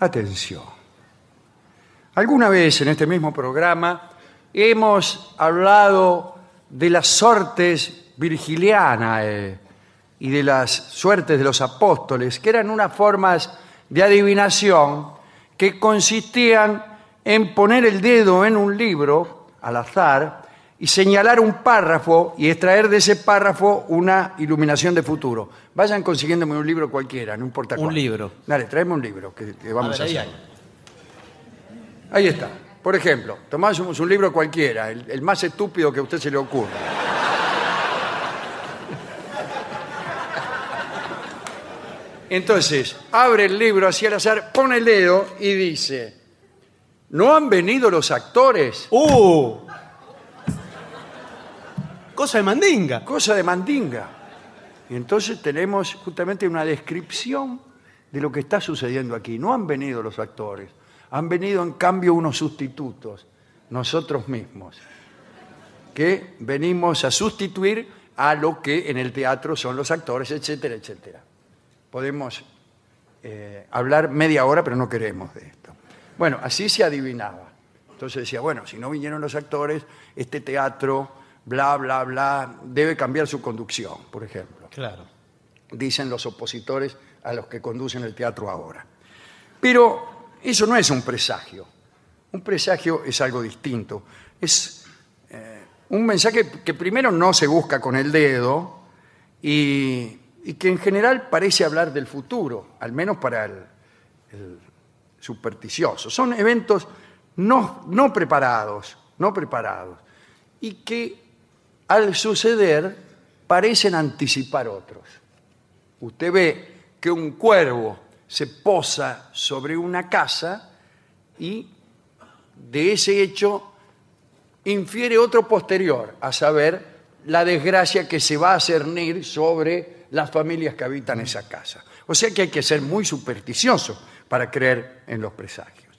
Atención. Alguna vez en este mismo programa hemos hablado de las sortes virgilianas y de las suertes de los apóstoles, que eran unas formas de adivinación que consistían en poner el dedo en un libro al azar y señalar un párrafo y extraer de ese párrafo una iluminación de futuro. Vayan consiguiéndome un libro cualquiera, no importa Un cuál. libro. Dale, tráeme un libro que, que vamos a, ver, hacer. Ahí está. Por ejemplo, tomamos un libro cualquiera, el, el más estúpido que a usted se le ocurra. Entonces, abre el libro así al azar, pone el dedo y dice, ¿no han venido los actores? ¡Uh! Cosa de mandinga. Cosa de mandinga. Y entonces tenemos justamente una descripción de lo que está sucediendo aquí. No han venido los actores, han venido en cambio unos sustitutos, nosotros mismos, que venimos a sustituir a lo que en el teatro son los actores, etcétera, etcétera. Podemos eh, hablar media hora, pero no queremos de esto. Bueno, así se adivinaba. Entonces decía, bueno, si no vinieron los actores, este teatro, bla, bla, bla, debe cambiar su conducción, por ejemplo Claro. dicen los opositores a los que conducen el teatro ahora. Pero eso no es un presagio. Un presagio es algo distinto. Es eh, un mensaje que primero no se busca con el dedo y, y que en general parece hablar del futuro, al menos para el, el supersticioso. Son eventos no, no preparados, no preparados, y que al suceder parecen anticipar otros. Usted ve que un cuervo se posa sobre una casa y de ese hecho infiere otro posterior, a saber, la desgracia que se va a cernir sobre las familias que habitan esa casa. O sea que hay que ser muy supersticioso para creer en los presagios.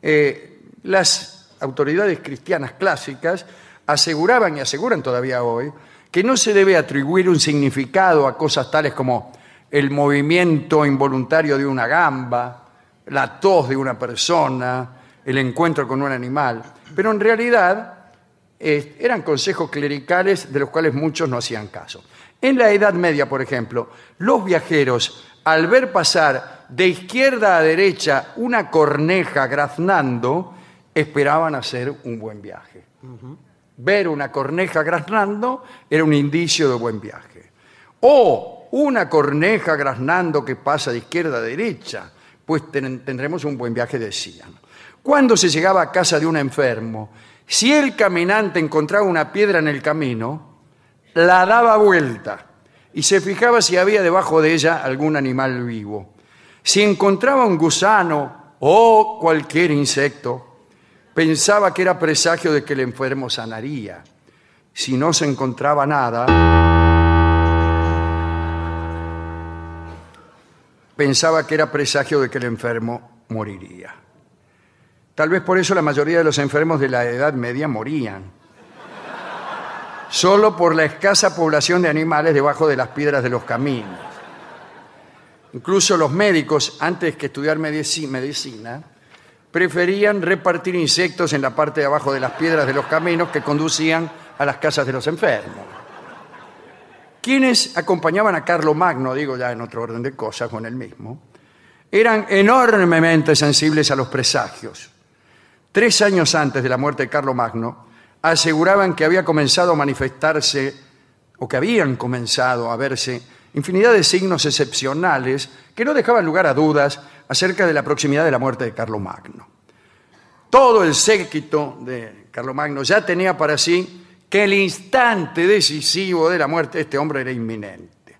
Eh, las autoridades cristianas clásicas aseguraban y aseguran todavía hoy que no se debe atribuir un significado a cosas tales como el movimiento involuntario de una gamba, la tos de una persona, el encuentro con un animal, pero en realidad eran consejos clericales de los cuales muchos no hacían caso. En la Edad Media, por ejemplo, los viajeros, al ver pasar de izquierda a derecha una corneja graznando, esperaban hacer un buen viaje. Ver una corneja graznando era un indicio de buen viaje. O una corneja graznando que pasa de izquierda a derecha, pues ten- tendremos un buen viaje, decían. Cuando se llegaba a casa de un enfermo, si el caminante encontraba una piedra en el camino, la daba vuelta y se fijaba si había debajo de ella algún animal vivo. Si encontraba un gusano o cualquier insecto, pensaba que era presagio de que el enfermo sanaría. Si no se encontraba nada, pensaba que era presagio de que el enfermo moriría. Tal vez por eso la mayoría de los enfermos de la Edad Media morían. Solo por la escasa población de animales debajo de las piedras de los caminos. Incluso los médicos, antes que estudiar medici- medicina, preferían repartir insectos en la parte de abajo de las piedras de los caminos que conducían a las casas de los enfermos. Quienes acompañaban a Carlo Magno, digo ya en otro orden de cosas con el mismo, eran enormemente sensibles a los presagios. tres años antes de la muerte de Carlomagno, aseguraban que había comenzado a manifestarse, o que habían comenzado a verse, infinidad de signos excepcionales que no dejaban lugar a dudas acerca de la proximidad de la muerte de Carlomagno. Todo el séquito de Carlomagno ya tenía para sí que el instante decisivo de la muerte de este hombre era inminente.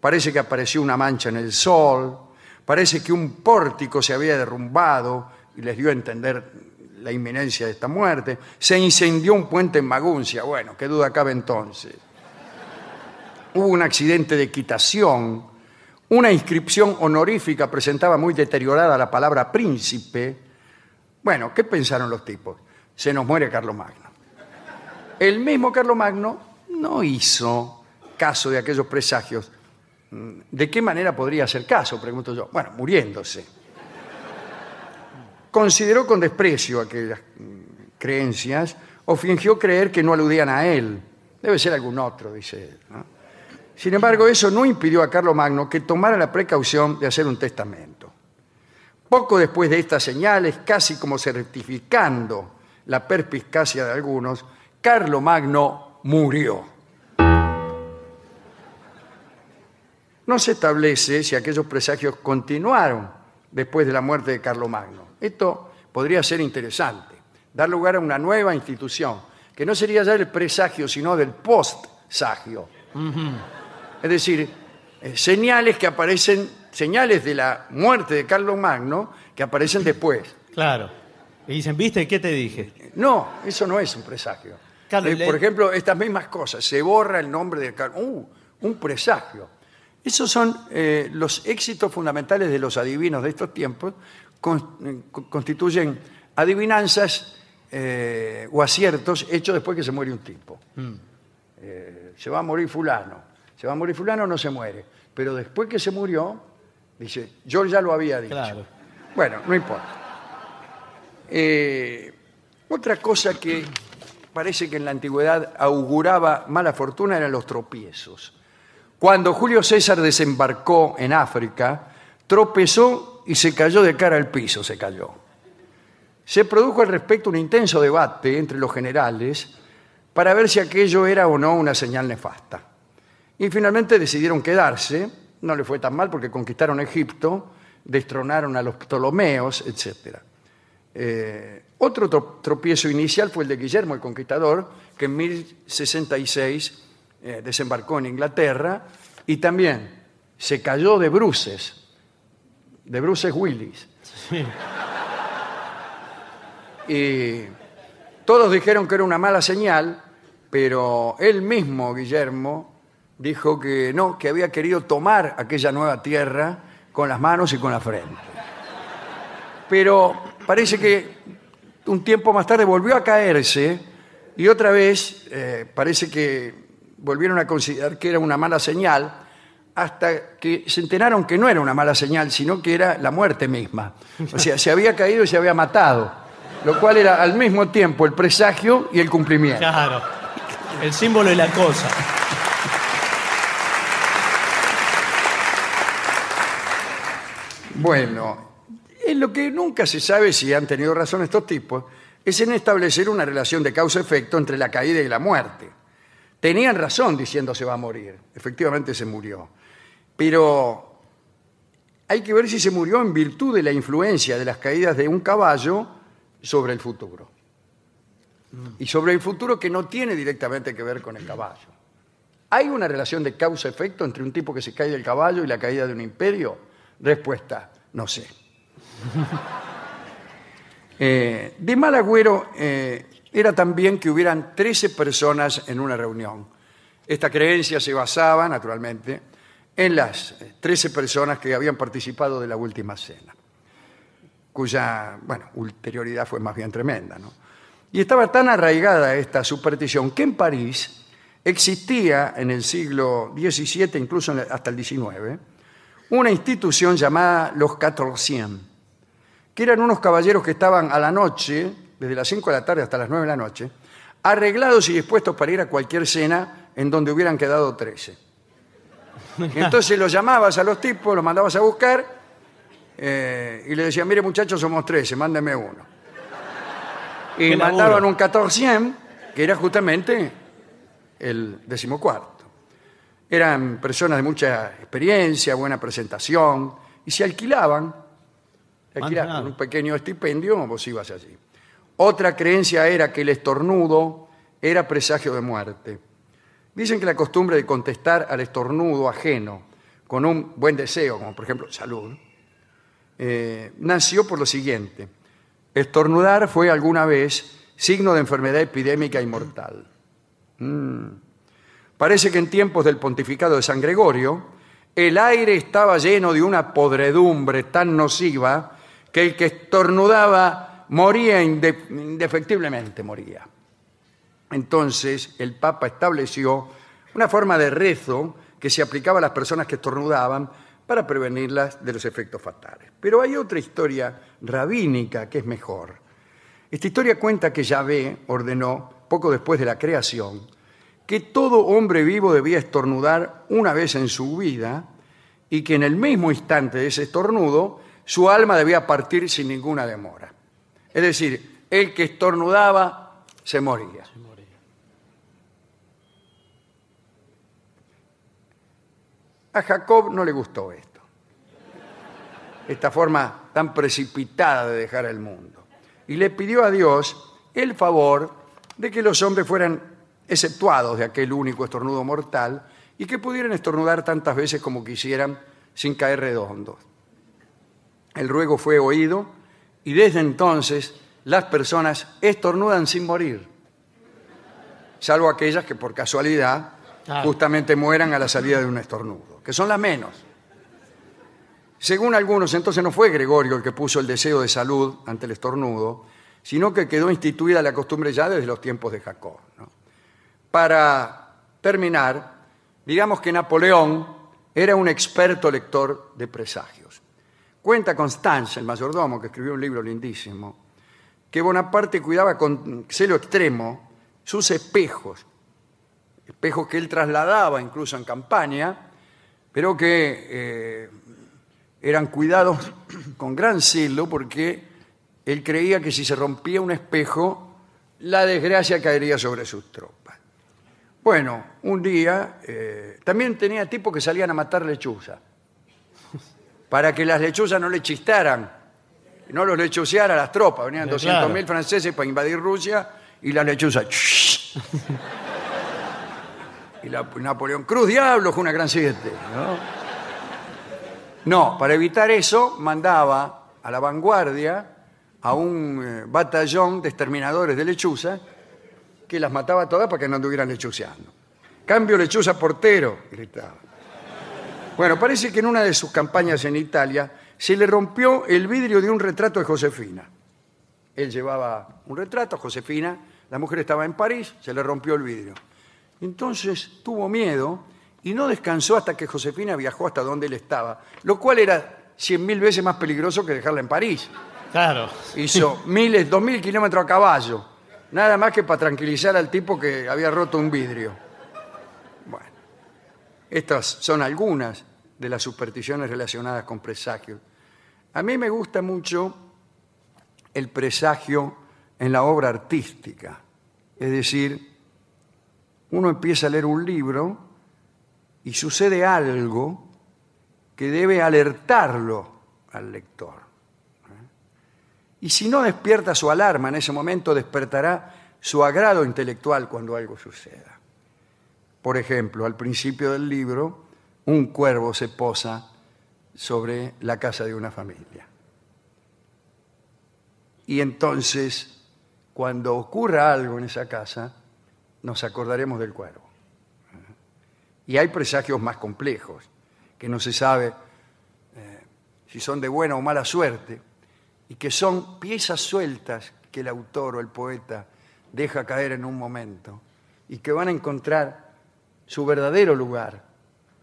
Parece que apareció una mancha en el sol, parece que un pórtico se había derrumbado y les dio a entender la inminencia de esta muerte. Se incendió un puente en Maguncia. Bueno, qué duda cabe entonces. Hubo un accidente de equitación. Una inscripción honorífica presentaba muy deteriorada la palabra príncipe. Bueno, ¿qué pensaron los tipos? Se nos muere Carlomagno. El mismo Carlomagno no hizo caso de aquellos presagios. ¿De qué manera podría hacer caso? Pregunto yo. Bueno, muriéndose consideró con desprecio aquellas mm, creencias o fingió creer que no aludían a él. Debe ser algún otro, dice él. Sin embargo, eso no impidió a Carlomagno que tomara la precaución de hacer un testamento. Poco después de estas señales, casi como certificando la perspicacia de algunos, Carlomagno murió. No se establece si aquellos presagios continuaron después de la muerte de Carlomagno. Esto podría ser interesante, dar lugar a una nueva institución, que no sería ya el presagio, sino del post-sagio. Es decir, eh, señales que aparecen, señales de la muerte de Carlos Magno que aparecen después. Claro. Y dicen, ¿viste qué te dije? No, eso no es un presagio. Carlos, Eh, le- Por ejemplo, estas mismas cosas, se borra el nombre de Carlos. ¡Uh! Un presagio. Esos son eh, los éxitos fundamentales de los adivinos de estos tiempos, con- eh, co- constituyen adivinanzas eh, o aciertos hechos después que se muere un tipo. Eh, se va a morir fulano, se va a morir fulano o no se muere, pero después que se murió, dice, yo ya lo había dicho. Claro. Bueno, no importa. Eh, otra cosa que parece que en la antigüedad auguraba mala fortuna eran los tropiezos. Cuando Julio César desembarcó en África, tropezó y se cayó de cara al piso, se cayó. Se produjo al respecto un intenso debate entre los generales para ver si aquello era o no una señal nefasta. Y finalmente decidieron quedarse, no le fue tan mal porque conquistaron Egipto, destronaron a los Ptolomeos, etc. Eh, otro tro- tropiezo inicial fue el de Guillermo el Conquistador, que en 1066 eh, desembarcó en Inglaterra y también se cayó de bruces, de bruces Willis. Y todos dijeron que era una mala señal, pero él mismo, Guillermo, dijo que no, que había querido tomar aquella nueva tierra con las manos y con la frente. Pero parece que un tiempo más tarde volvió a caerse y otra vez eh, parece que volvieron a considerar que era una mala señal hasta que se enteraron que no era una mala señal, sino que era la muerte misma. O sea, se había caído y se había matado, lo cual era al mismo tiempo el presagio y el cumplimiento. Claro. El símbolo y la cosa. Bueno, en lo que nunca se sabe si han tenido razón estos tipos es en establecer una relación de causa-efecto entre la caída y la muerte. Tenían razón diciendo se va a morir. Efectivamente se murió. Pero hay que ver si se murió en virtud de la influencia de las caídas de un caballo sobre el futuro. Y sobre el futuro que no tiene directamente que ver con el caballo. ¿Hay una relación de causa-efecto entre un tipo que se cae del caballo y la caída de un imperio? Respuesta, no sé. Eh, de mal agüero eh, era también que hubieran 13 personas en una reunión. Esta creencia se basaba, naturalmente, en las eh, 13 personas que habían participado de la última cena, cuya, bueno, ulterioridad fue más bien tremenda, ¿no? Y estaba tan arraigada esta superstición que en París existía en el siglo XVII, incluso hasta el XIX, una institución llamada los Quatorcien, que eran unos caballeros que estaban a la noche, desde las 5 de la tarde hasta las 9 de la noche, arreglados y dispuestos para ir a cualquier cena en donde hubieran quedado 13. Y entonces los llamabas a los tipos, los mandabas a buscar eh, y le decían, mire muchachos, somos 13, mándeme uno. y mandaban un 14 que era justamente el decimocuarto. Eran personas de mucha experiencia, buena presentación, y se alquilaban, se alquilaban con un pequeño estipendio, vos ibas allí. Otra creencia era que el estornudo era presagio de muerte. Dicen que la costumbre de contestar al estornudo ajeno con un buen deseo, como por ejemplo salud, eh, nació por lo siguiente. Estornudar fue alguna vez signo de enfermedad epidémica y mortal. Mm. Parece que en tiempos del pontificado de San Gregorio, el aire estaba lleno de una podredumbre tan nociva que el que estornudaba moría inde- indefectiblemente, moría. Entonces el Papa estableció una forma de rezo que se aplicaba a las personas que estornudaban para prevenirlas de los efectos fatales. Pero hay otra historia rabínica que es mejor. Esta historia cuenta que Yahvé ordenó, poco después de la creación, que todo hombre vivo debía estornudar una vez en su vida y que en el mismo instante de ese estornudo su alma debía partir sin ninguna demora. Es decir, el que estornudaba se moría. A Jacob no le gustó esto, esta forma tan precipitada de dejar el mundo. Y le pidió a Dios el favor de que los hombres fueran exceptuados de aquel único estornudo mortal y que pudieran estornudar tantas veces como quisieran sin caer redondos. El ruego fue oído y desde entonces las personas estornudan sin morir, salvo aquellas que por casualidad Claro. justamente mueran a la salida de un estornudo, que son las menos. Según algunos, entonces no fue Gregorio el que puso el deseo de salud ante el estornudo, sino que quedó instituida la costumbre ya desde los tiempos de Jacob. ¿no? Para terminar, digamos que Napoleón era un experto lector de presagios. Cuenta Constance, el mayordomo, que escribió un libro lindísimo, que Bonaparte cuidaba con celo extremo sus espejos, espejos que él trasladaba incluso en campaña, pero que eh, eran cuidados con gran celo porque él creía que si se rompía un espejo, la desgracia caería sobre sus tropas. Bueno, un día eh, también tenía tipos que salían a matar lechuzas, para que las lechuzas no le chistaran, no los lechuceara a las tropas. Venían Eh, 200.000 claro. franceses para invadir Rusia y las lechuzas... Y la, Napoleón Cruz Diablo fue una gran siete. ¿no? No, para evitar eso, mandaba a la vanguardia a un eh, batallón de exterminadores de lechuzas que las mataba todas para que no anduvieran lechuceando. Cambio lechuza portero, gritaba. Bueno, parece que en una de sus campañas en Italia se le rompió el vidrio de un retrato de Josefina. Él llevaba un retrato, Josefina, la mujer estaba en París, se le rompió el vidrio. Entonces tuvo miedo y no descansó hasta que Josefina viajó hasta donde él estaba, lo cual era cien mil veces más peligroso que dejarla en París. Claro. Hizo miles, dos mil kilómetros a caballo, nada más que para tranquilizar al tipo que había roto un vidrio. Bueno, estas son algunas de las supersticiones relacionadas con presagios. A mí me gusta mucho el presagio en la obra artística, es decir, uno empieza a leer un libro y sucede algo que debe alertarlo al lector. Y si no despierta su alarma en ese momento, despertará su agrado intelectual cuando algo suceda. Por ejemplo, al principio del libro, un cuervo se posa sobre la casa de una familia. Y entonces, cuando ocurra algo en esa casa, nos acordaremos del cuervo. Y hay presagios más complejos, que no se sabe eh, si son de buena o mala suerte, y que son piezas sueltas que el autor o el poeta deja caer en un momento, y que van a encontrar su verdadero lugar,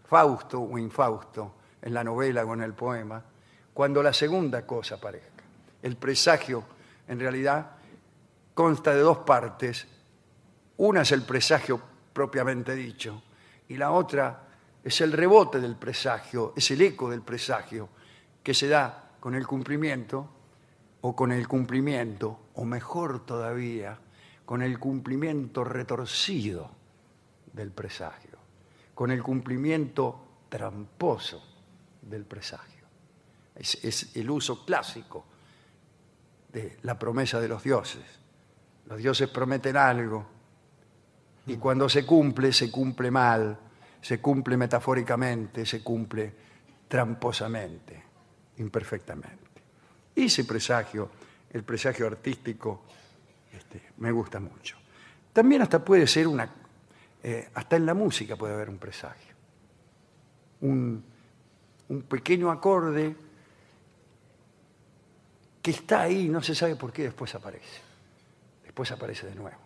Fausto o infausto, en la novela o en el poema, cuando la segunda cosa aparezca. El presagio, en realidad, consta de dos partes. Una es el presagio propiamente dicho, y la otra es el rebote del presagio, es el eco del presagio que se da con el cumplimiento o con el cumplimiento, o mejor todavía, con el cumplimiento retorcido del presagio, con el cumplimiento tramposo del presagio. Es, es el uso clásico de la promesa de los dioses. Los dioses prometen algo y cuando se cumple, se cumple mal, se cumple metafóricamente, se cumple tramposamente, imperfectamente. Ese presagio, el presagio artístico, este, me gusta mucho. También hasta puede ser una, eh, hasta en la música puede haber un presagio. Un, un pequeño acorde que está ahí, no se sabe por qué después aparece. Después aparece de nuevo.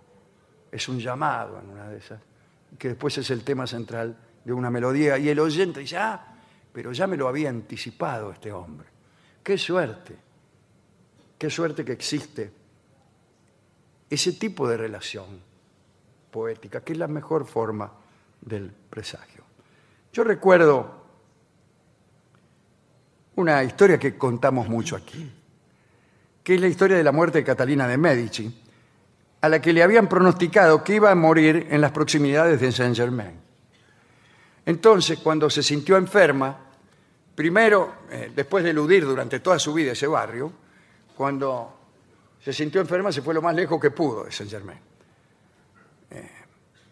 Es un llamado en una de esas, que después es el tema central de una melodía. Y el oyente dice, ah, pero ya me lo había anticipado este hombre. Qué suerte, qué suerte que existe ese tipo de relación poética, que es la mejor forma del presagio. Yo recuerdo una historia que contamos mucho aquí, que es la historia de la muerte de Catalina de Medici, a la que le habían pronosticado que iba a morir en las proximidades de Saint-Germain. Entonces, cuando se sintió enferma, primero, eh, después de eludir durante toda su vida ese barrio, cuando se sintió enferma se fue lo más lejos que pudo de Saint-Germain. Eh,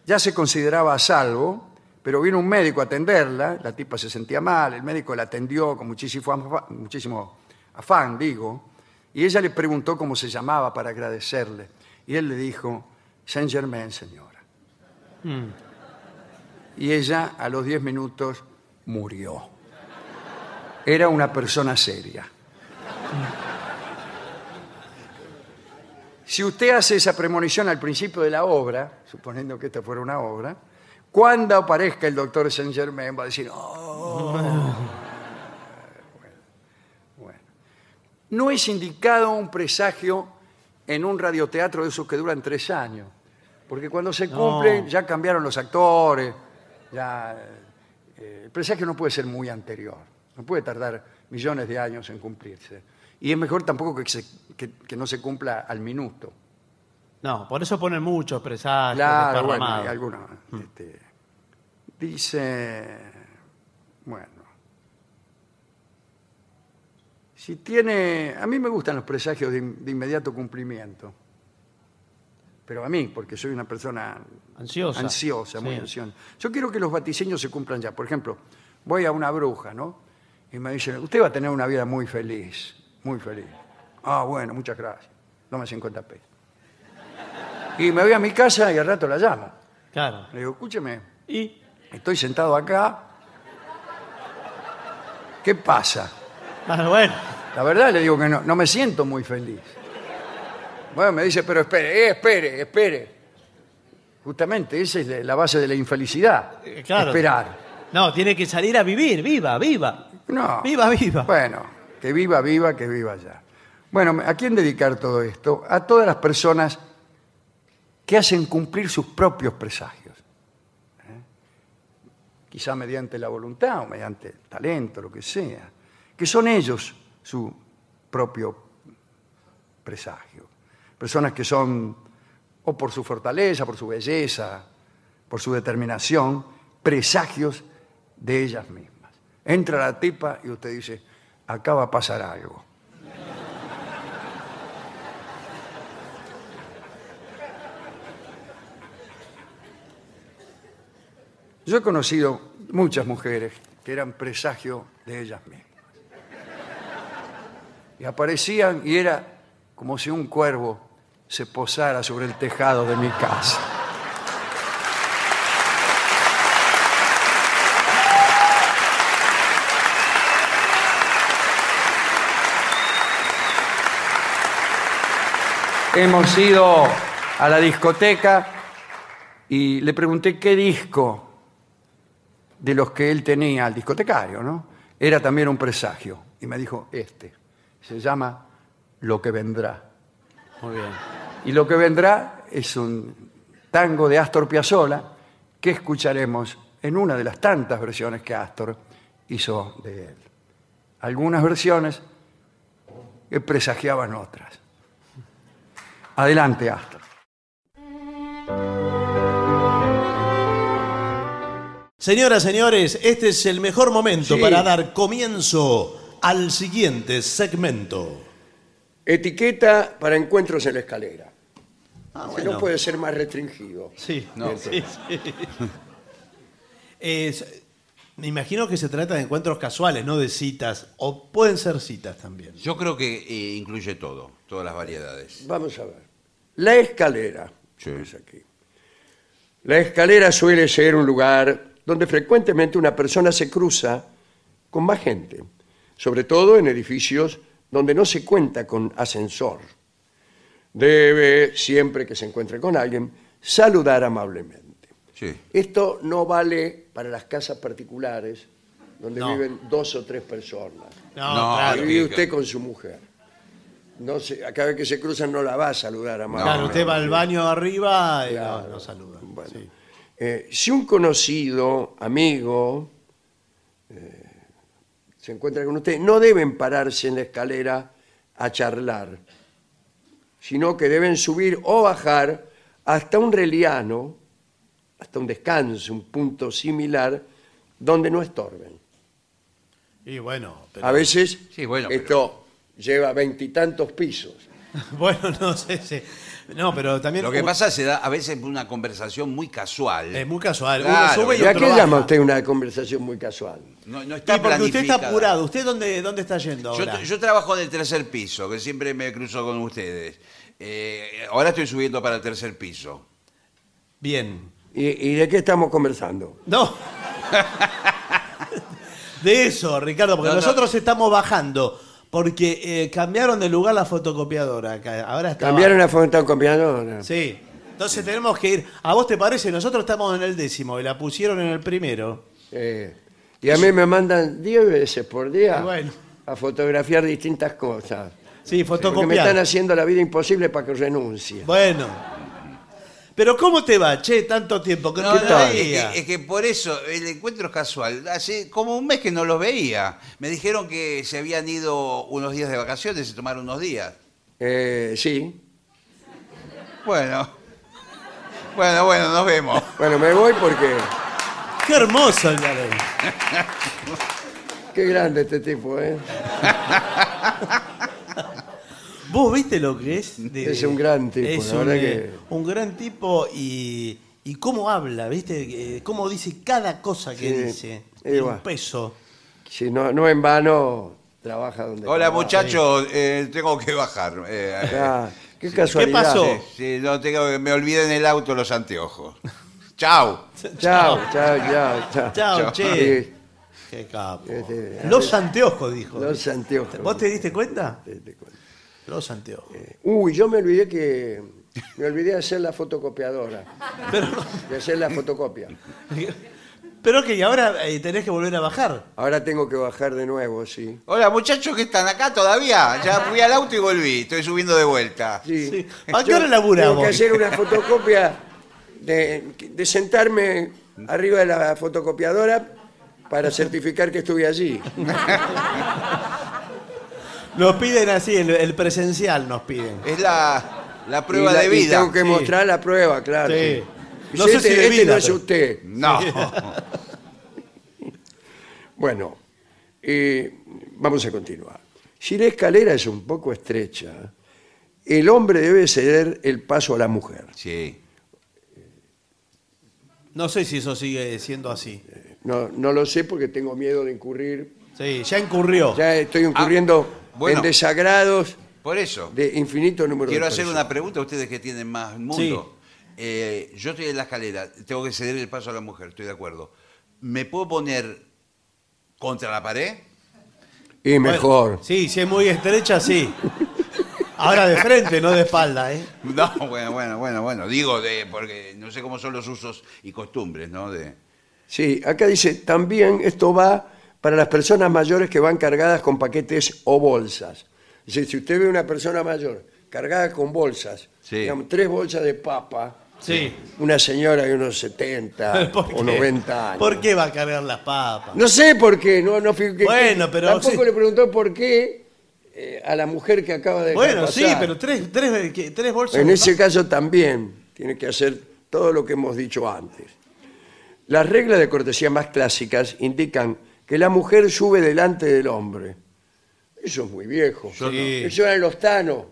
ya se consideraba a salvo, pero vino un médico a atenderla, la tipa se sentía mal, el médico la atendió con muchísimo afán, muchísimo afán digo, y ella le preguntó cómo se llamaba para agradecerle. Y él le dijo, Saint Germain, señora. Y ella a los 10 minutos murió. Era una persona seria. Si usted hace esa premonición al principio de la obra, suponiendo que esta fuera una obra, cuando aparezca el doctor Saint Germain va a decir, "Oh". Bueno, bueno. No es indicado un presagio en un radioteatro de esos que duran tres años, porque cuando se cumplen ya cambiaron los actores, ya, eh, el presagio no puede ser muy anterior, no puede tardar millones de años en cumplirse. Y es mejor tampoco que, se- que- que no se cumpla al minuto. No, por eso ponen muchos presagios. Claro, bueno, desparramados. hay algunos. este, dice, bueno, si tiene, a mí me gustan los presagios de, in- de inmediato cumplimiento, pero a mí, porque soy una persona Ansiosa. ansiosa, muy Sí. ansiosa. Yo quiero que los vaticinios se cumplan ya. Por ejemplo, voy a una bruja, ¿no? Y me dice, usted va a tener una vida muy feliz, muy feliz. Ah, bueno, muchas gracias. Dame 50 pesos. Y me voy a mi casa y al rato la llamo. Claro. Le digo, escúcheme, Y estoy sentado acá. ¿Qué pasa? ah, bueno, La verdad le digo que no, no me siento muy feliz. Bueno, me dice, pero espere, eh, espere, espere. Justamente esa es la base de la infelicidad. Eh, claro. Esperar. no, tiene que salir a vivir, viva, viva. No. Viva, viva. Bueno, que viva, viva, que viva ya. Bueno, ¿a quién dedicar todo esto? A todas las personas que hacen cumplir sus propios presagios. ¿eh? Quizá mediante la voluntad o mediante el talento, lo que sea. Que son ellos su propio presagio. Personas que son, o por su fortaleza, por su belleza, por su determinación, presagios de ellas mismas. Entra la tipa y usted dice, acá va a pasar algo. Yo he conocido muchas mujeres que eran presagio de ellas mismas. Y aparecían y era como si un cuervo se posara sobre el tejado de mi casa. Hemos ido a la discoteca y le pregunté qué disco de los que él tenía, al discotecario, ¿no? Era también un presagio. Y me dijo, este. Se llama Lo que vendrá. Muy bien. Y Lo que vendrá es un tango de Astor Piazzolla que escucharemos en una de las tantas versiones que Astor hizo de él. Algunas versiones que presagiaban otras. Adelante, Astor. Señoras, señores, este es el mejor momento Sí. para dar comienzo al siguiente segmento. Etiqueta para encuentros en la escalera. Ah, no puede ser más restringido. Sí, No. sí, sí. Es- me imagino que se trata de encuentros casuales, no de citas. O pueden ser citas también. Yo creo que eh, incluye todo, todas las variedades. Vamos a ver. La escalera. Sí. es aquí. La escalera suele ser un lugar donde frecuentemente una persona se cruza con más gente, sobre todo en edificios donde no se cuenta con ascensor. Debe, siempre que se encuentre con alguien, saludar amablemente. Sí. Esto no vale para las casas particulares donde No. viven dos o tres personas. No, No, claro. Y vive usted con su mujer. No se, cada vez que se cruzan no la va a saludar amablemente. Claro, usted va al baño arriba y Claro. no, no saluda. Bueno. Sí. Eh, si un conocido, amigo, eh, se encuentra con usted, no deben pararse en la escalera a charlar, sino que deben subir o bajar hasta un reliano, hasta un descanso, un punto similar, donde no estorben. Y bueno, pero- A veces Sí, bueno, esto lleva veintitantos pisos. bueno, no sé, sí. No, pero también Lo que pasa se da a veces una conversación muy casual. es muy casual. Claro, Uno sube y ¿Y a otro qué baja. llama usted una conversación muy casual? No, no Sí, está porque usted está planificada. apurado. ¿Usted dónde, dónde está yendo Yo, ahora? yo trabajo en el tercer piso, que siempre me cruzo con ustedes. Eh, ahora estoy subiendo para el tercer piso. Bien. ¿Y, y de qué estamos conversando? No. De eso, Ricardo, porque No, no. nosotros estamos bajando. Porque eh, cambiaron de lugar la fotocopiadora. acá. Ahora está ¿Cambiaron abajo. la fotocopiadora? Sí. Entonces tenemos que ir. ¿A vos te parece? Nosotros estamos en el décimo y la pusieron en el primero. Eh, y a mí me mandan 10 veces por día Y bueno. a fotografiar distintas cosas. Sí, Porque me fotocopiar. están haciendo la vida imposible para que renuncie. Bueno. Pero ¿cómo te va, che? Tanto tiempo que no, No, te no, es, veía. que, es que por eso el encuentro es casual. Hace como un mes que no los veía. Me dijeron que se habían ido unos días de vacaciones, se tomaron unos días. Eh, sí. Bueno. Bueno, bueno, nos vemos. Bueno, me voy porque Qué hermoso el Galen. qué grande este tipo, ¿eh? ¿Vos viste lo que es? de- Es un gran tipo, Es la un, verdad eh, que- un gran tipo y, y cómo habla, ¿viste? Eh, Cómo dice cada cosa que Sí. dice. Y Tiene un peso. Si no, no en vano trabaja donde Hola muchachos, eh, tengo que bajar. Eh, Ah, qué casualidad. pasó? sí, sí, no tengo, me olvidé en el auto los anteojos. Chao. Chao, chao, chao, chao. Chao, che. Sí, Qué capo. Este, Los anteojos, dijo. los anteojos. ¿Vos te diste cuenta? Te- te cuento. Los anteojos. Uy, yo me olvidé que me olvidé de hacer la fotocopiadora, Pero, de hacer la fotocopia. pero que ahora eh, tenés que volver a bajar. Ahora tengo que bajar de nuevo, sí. Hola muchachos que están acá todavía. Ya fui al auto y volví. Estoy subiendo de vuelta. Sí. Sí. ¿A qué Yo hora laburamos? Tengo que hacer una fotocopia de, de sentarme arriba de la fotocopiadora para certificar que estuve allí. Nos piden así, el, el presencial nos piden. Es la, la prueba Y la- de y vida. tengo que Sí. mostrar la prueba, claro. Sí. sí. No sé si de este vida, no es pero- usted. No. Bueno, eh, vamos a continuar. Si la escalera es un poco estrecha, el hombre debe ceder el paso a la mujer. Sí. No sé si eso sigue siendo así. No, no lo sé porque tengo miedo de incurrir. Sí, ya incurrió. Ya estoy incurriendo Ah, bueno. en desagrados Por eso. de infinito número Quiero de hacer personas. una pregunta a ustedes que tienen más mundo. Eh, yo estoy en la escalera, tengo que ceder el paso a la mujer, estoy de acuerdo. ¿Me puedo poner contra la pared? Y Bueno, mejor. sí, si es muy estrecha, sí. Ahora de frente, no de espalda, ¿eh? No, bueno, bueno, bueno, bueno. Digo, de, porque no sé cómo son los usos y costumbres, ¿no? De, Sí, acá dice, también esto va para las personas mayores que van cargadas con paquetes o bolsas. Si usted ve una persona mayor cargada con bolsas, Sí. digamos, tres bolsas de papa, Sí. una señora de unos 70 ¿Por o qué? 90 años. ¿Por qué va a cargar las papas? No sé por qué, no, no fui- que- Bueno, pero Tampoco sí. le preguntó por qué eh, a la mujer que acaba de dejar Bueno, sí, pasar. pero tres, tres, tres bolsas. En de ese caso también tiene que hacer todo lo que hemos dicho antes. Las reglas de cortesía más clásicas indican que la mujer sube delante del hombre. Eso es muy viejo. Yo no. Eso era en los tanos.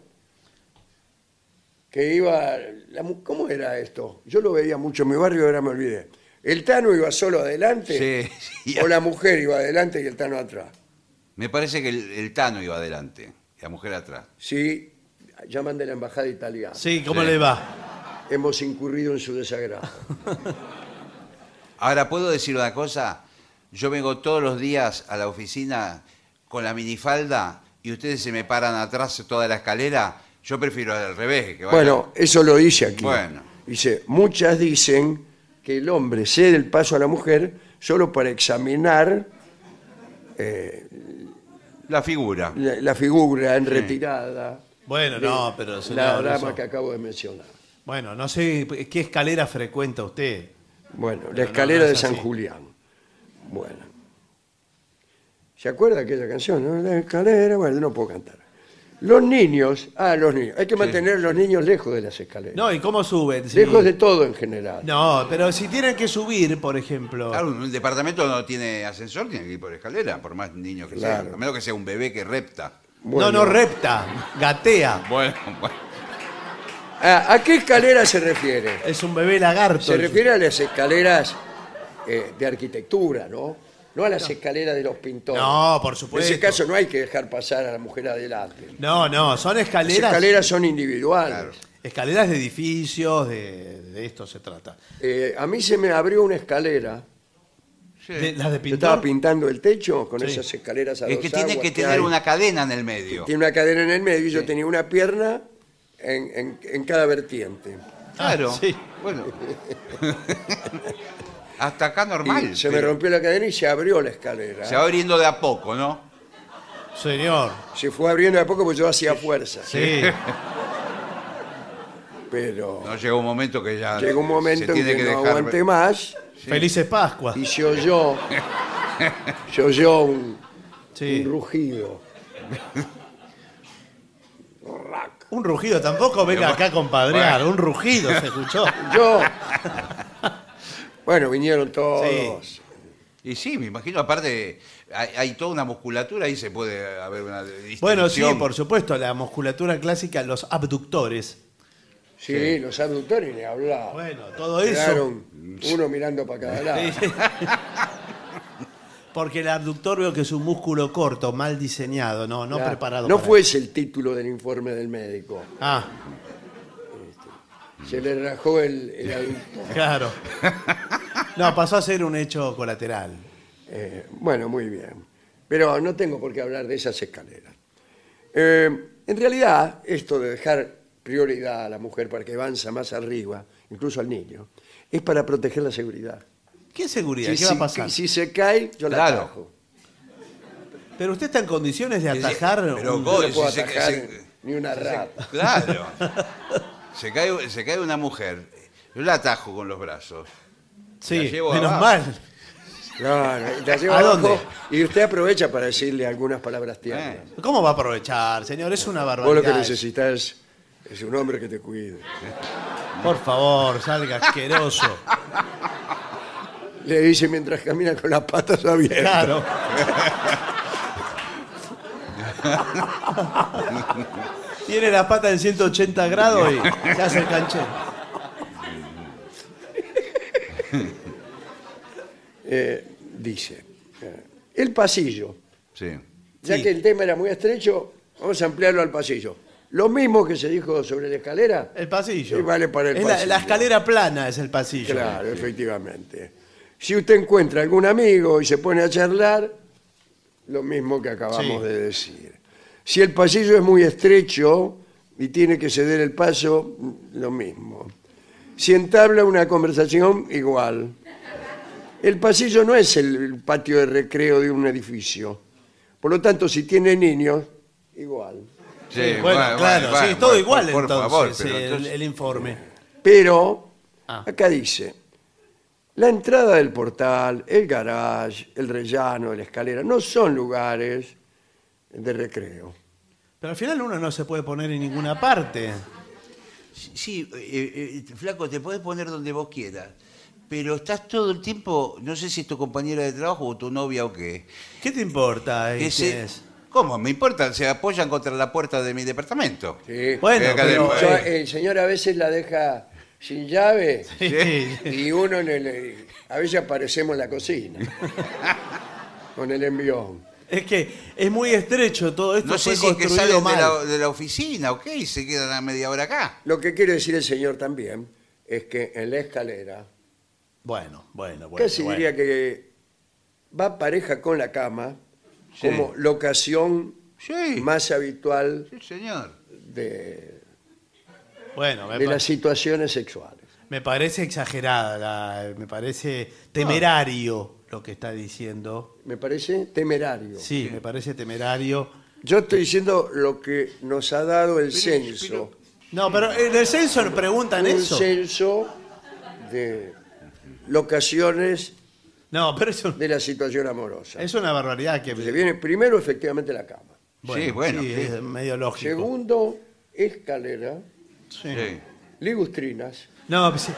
Que iba... la mu- ¿Cómo era esto? Yo lo veía mucho en mi barrio, ahora me olvidé. ¿El tano iba solo adelante? Sí, sí. ¿O la mujer iba adelante y el tano atrás? Me parece que el, el Tano iba adelante y la mujer atrás. Sí, llaman de la embajada italiana. Sí, ¿cómo Sí. le va? Hemos incurrido en su desagrado. Ahora, ¿puedo decir una cosa? Yo vengo todos los días a la oficina con la minifalda y ustedes se me paran atrás toda la escalera. Yo prefiero al revés. Que Bueno, eso lo dice aquí. Bueno. Dice, muchas dicen que el hombre cede el paso a la mujer solo para examinar La figura. la, la figura en retirada Bueno, de no, pero señor, la dama eso- que acabo de mencionar. Bueno, no sé qué escalera frecuenta usted. Bueno, la no, escalera no de es San así. Julián. Bueno. ¿Se acuerda aquella canción? no? La escalera, bueno, no puedo cantar. Los niños, ah, los niños, hay que mantener a los niños lejos de las escaleras. No, ¿y cómo suben? Sí. Lejos de todo en general. No, pero si tienen que subir, por ejemplo. Claro, un departamento no tiene ascensor, tiene que ir por escalera, por más niño que Claro. sea. A menos que sea un bebé que repta. Bueno. No, no repta, gatea. Bueno, bueno. Ah, ¿A qué escalera se refiere? Es un bebé lagarto. Se refiere a las escaleras eh, de arquitectura, ¿no? No a las escaleras de los pintores. No, por En supuesto. ese caso no hay que dejar pasar a la mujer adelante. No, no, son Las escaleras. escaleras son individuales. Escaleras de edificios, de, de esto se trata. Eh, a mí se me abrió una escalera. Sí. De- las de Yo estaba pintando el techo con Sí. esas escaleras a Es dos que tiene aguas que tener hay. una cadena en el medio. Tiene una cadena en el medio y yo tenía una pierna en, en- en cada vertiente. Claro. Ah, sí. Bueno. Hasta acá normal. Y se me pero rompió la cadena y se abrió la escalera. Se va abriendo de a poco, ¿no? Señor. Se fue abriendo de a poco porque yo hacía fuerza. Sí. Pero No llega un momento que ya. llegó un momento se en tiene que, que no dejar. aguanté más Felices Pascuas. y se oyó, se oyó un, Sí. un rugido. Un rugido, tampoco venga acá a compadrear. Un rugido se escuchó. Yo. Bueno, vinieron todos. Y sí, me imagino, aparte, hay, hay toda una musculatura, ahí se puede haber una distinción. Bueno, sí, por supuesto, la musculatura clásica, los abductores. Sí, los abductores ni hablar. Bueno, todo eso. Quedaron uno mirando para cada lado. Sí. Porque el abductor veo que es un músculo corto, mal diseñado, no, no Claro. preparado. No para fue ese el título del informe del médico. Ah, Se le rajó el, el claro. No, pasó a ser un hecho colateral. Eh, bueno, muy bien. Pero no tengo por qué hablar de esas escaleras. Eh, en realidad, esto de dejar prioridad a la mujer para que avanza más arriba, incluso al niño, es para proteger la seguridad. ¿Qué seguridad? Si, ¿Qué va si- a pasar? si se cae, yo la Claro. atajo. Pero usted está en condiciones de atajar. pero un- ¿cómo? No le puedo si se- atajar se- ni una rata. Claro. se, cae, se cae una mujer. Yo la atajo con los brazos. Sí, la llevo menos abajo. mal. Claro, y la lleva ¿A abajo dónde? y usted aprovecha para decirle algunas palabras tiernas. Eh. ¿Cómo va a aprovechar, señor? Es una Vos barbaridad. lo que necesitas es un hombre que te cuide. Por favor, salga asqueroso. Le dice mientras camina con las patas abiertas. Claro. Tiene la pata en 180 grados y se hace el canchero. Eh, dice, eh, el pasillo. Sí. Ya Sí. que el tema era muy estrecho, vamos a ampliarlo al pasillo. Lo mismo que se dijo sobre la escalera, El pasillo. Sí, vale para el Es la, pasillo. la escalera plana es el pasillo. claro, efectivamente. Si usted encuentra algún amigo y se pone a charlar, lo mismo que acabamos Sí. de decir. Si el pasillo es muy estrecho y tiene que ceder el paso, lo mismo. Si entabla una conversación, igual. El pasillo no es el patio de recreo de un edificio. Por lo tanto, si tiene niños, igual. Sí, bueno, claro, bueno, sí, todo bueno, igual por, por entonces, favor, pero el, entonces- el informe. Pero, Ah. acá dice, la entrada del portal, el garage, el rellano, la escalera, no son lugares de recreo. Pero al final uno no se puede poner en ninguna parte. Sí, eh, eh, flaco, te puedes poner donde vos quieras, pero estás todo el tiempo, no sé si es tu compañera de trabajo o tu novia o qué. ¿Qué te importa? eh, se- quién es? ¿Cómo? Me importa, se apoyan contra la puerta de mi departamento. Sí. Bueno, Acá pero- de- Yo- el señor a veces la deja sin llave Sí. y uno en el... A veces aparecemos en la cocina con el envión. Es que es muy estrecho todo esto. No sé fue si es que construido salen de mal. la, de la oficina o qué y se quedan a media hora acá. Lo que quiere decir el señor también es que en la escalera Bueno, bueno, bueno. casi bueno. diría que va pareja con la cama Sí. como locación Sí, más habitual sí, señor. de, Bueno, me, de pa- las situaciones sexuales. me parece exagerada, la- me parece temerario lo que está diciendo. Me parece temerario. Sí, me parece temerario. Yo estoy diciendo lo que nos ha dado el censo. pero- No, pero en el censo preguntan un eso. censo de locaciones No, pero eso de la situación amorosa. es una barbaridad que Se viene primero efectivamente la cama. Sí, bueno, sí, es medio lógico. Segundo, escalera, Sí. Sí. ligustrinas, No, pues sí.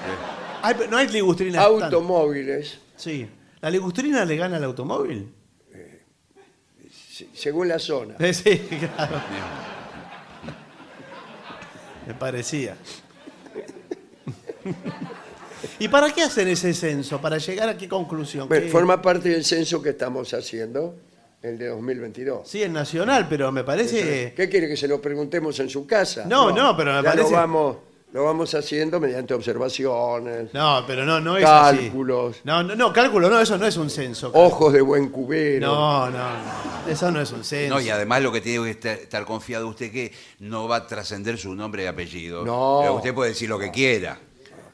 Hay- no hay ligustrinas. automóviles, Sí. ¿La ligustrina le gana al automóvil? se- según la zona. Eh, Sí, claro. Me parecía. ¿Y para qué hacen ese censo? ¿Para llegar a qué conclusión? Bueno, ¿Qué- forma parte del censo que estamos haciendo, el de 2022. Sí, es nacional, pero me parece... ¿Qué quiere que se lo preguntemos en su casa? No, no, pero me ya parece- Lo vamos, lo vamos haciendo mediante observaciones, No, pero no, no es así. cálculos, No, no, no, cálculo, no, eso no es un censo. ojos de buen cubero. No, no, no, eso no es un censo. No, y además lo que tiene que estar, estar confiado usted que no va a trascender su nombre y apellido. No. Pero usted puede decir lo que quiera.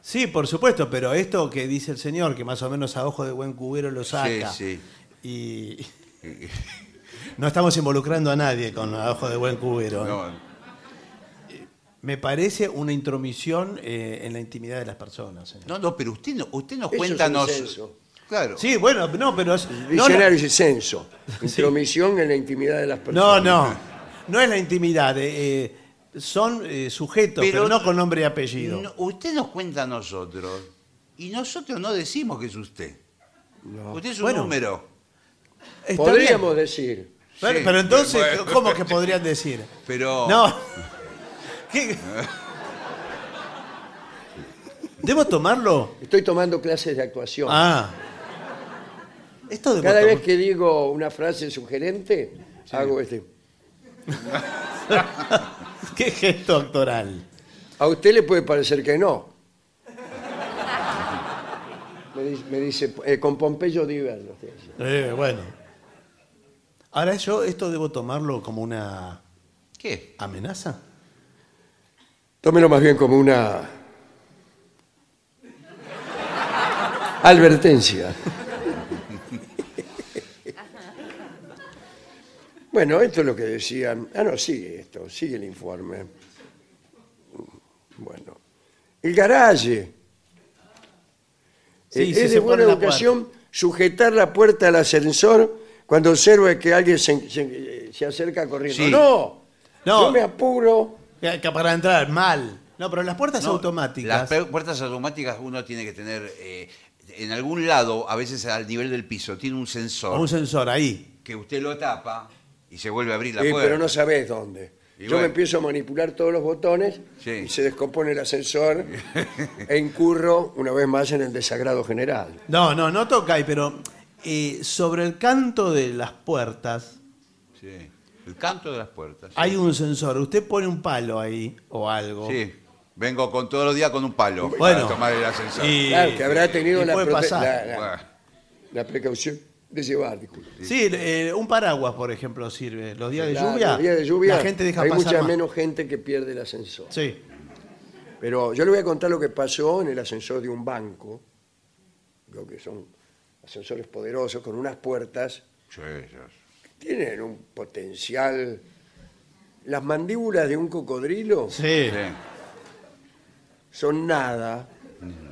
Sí, por supuesto, pero esto que dice el señor, que más o menos a ojo de buen cubero lo saca. Sí, Y no estamos involucrando a nadie con a ojo de buen cubero. ¿eh? No, Me parece una intromisión eh, en la intimidad de las personas. señor. no, no, pero usted, no, usted nos Eso cuenta... es un nos- censo. Claro. Sí, bueno, no, pero... es- no, Diccionario dice censo, intromisión en la intimidad de las No, personas. no, no es la intimidad. eh, eh, son eh, sujetos, pero, Pero- no con nombre y apellido. No, usted nos cuenta a nosotros y nosotros no decimos que es usted. Usted es un Bueno. número. Está Podríamos bien. decir, Pero, Sí, pero entonces, bueno. ¿cómo que podrían decir? Pero... No. ¿Qué? ¿Debo tomarlo? estoy tomando clases de actuación. Ah. Esto debo Cada vez que digo una frase sugerente, hago este. ¿Qué gesto actoral? A usted le puede parecer que no. Me dice, me dice, eh, con Pompeyo Diver. lo estoy haciendo. Eh, bueno. Ahora yo esto debo tomarlo como una ¿Qué? amenaza. Tómelo más bien como una advertencia. Bueno, esto es lo que decían. Ah, no, sigue esto, sigue el informe. Bueno, el garaje. Sí, Eh, sí, es de buena educación sujetar la puerta al ascensor cuando observa que alguien se, se- se acerca corriendo. Sí. No, No. yo me apuro. Que, que para entrar, mal. No, pero las puertas No, automáticas. Las puertas automáticas uno tiene que tener eh, en algún lado, a veces al nivel del piso, tiene un sensor Un sensor ahí. que usted lo tapa y se vuelve a abrir la Sí, puerta. pero no sabés dónde. Y Yo bueno. me empiezo a manipular todos los botones Sí. y se descompone el ascensor e incurro una vez más en el desagrado general. No, no, no toca ahí, pero eh, sobre el canto de las puertas Sí. El canto de las puertas. hay un sensor. Usted pone un palo ahí o algo. Sí. Vengo con todos los días con un palo Bueno. para tomar el ascensor. Y- Claro, que habrá tenido y la, puede prote- pasar. la- la- Bueno, la precaución de llevar, disculpe. Sí, eh, un paraguas, por ejemplo, sirve. Los días de Claro, lluvia, los días de lluvia la gente deja hay pasar mucha más. menos gente que pierde el ascensor. Sí. Pero yo le voy a contar lo que pasó en el ascensor de un banco, lo que son ascensores poderosos con unas puertas sí, sí. Tienen un potencial. Las mandíbulas de un cocodrilo Sí. Sí. son nada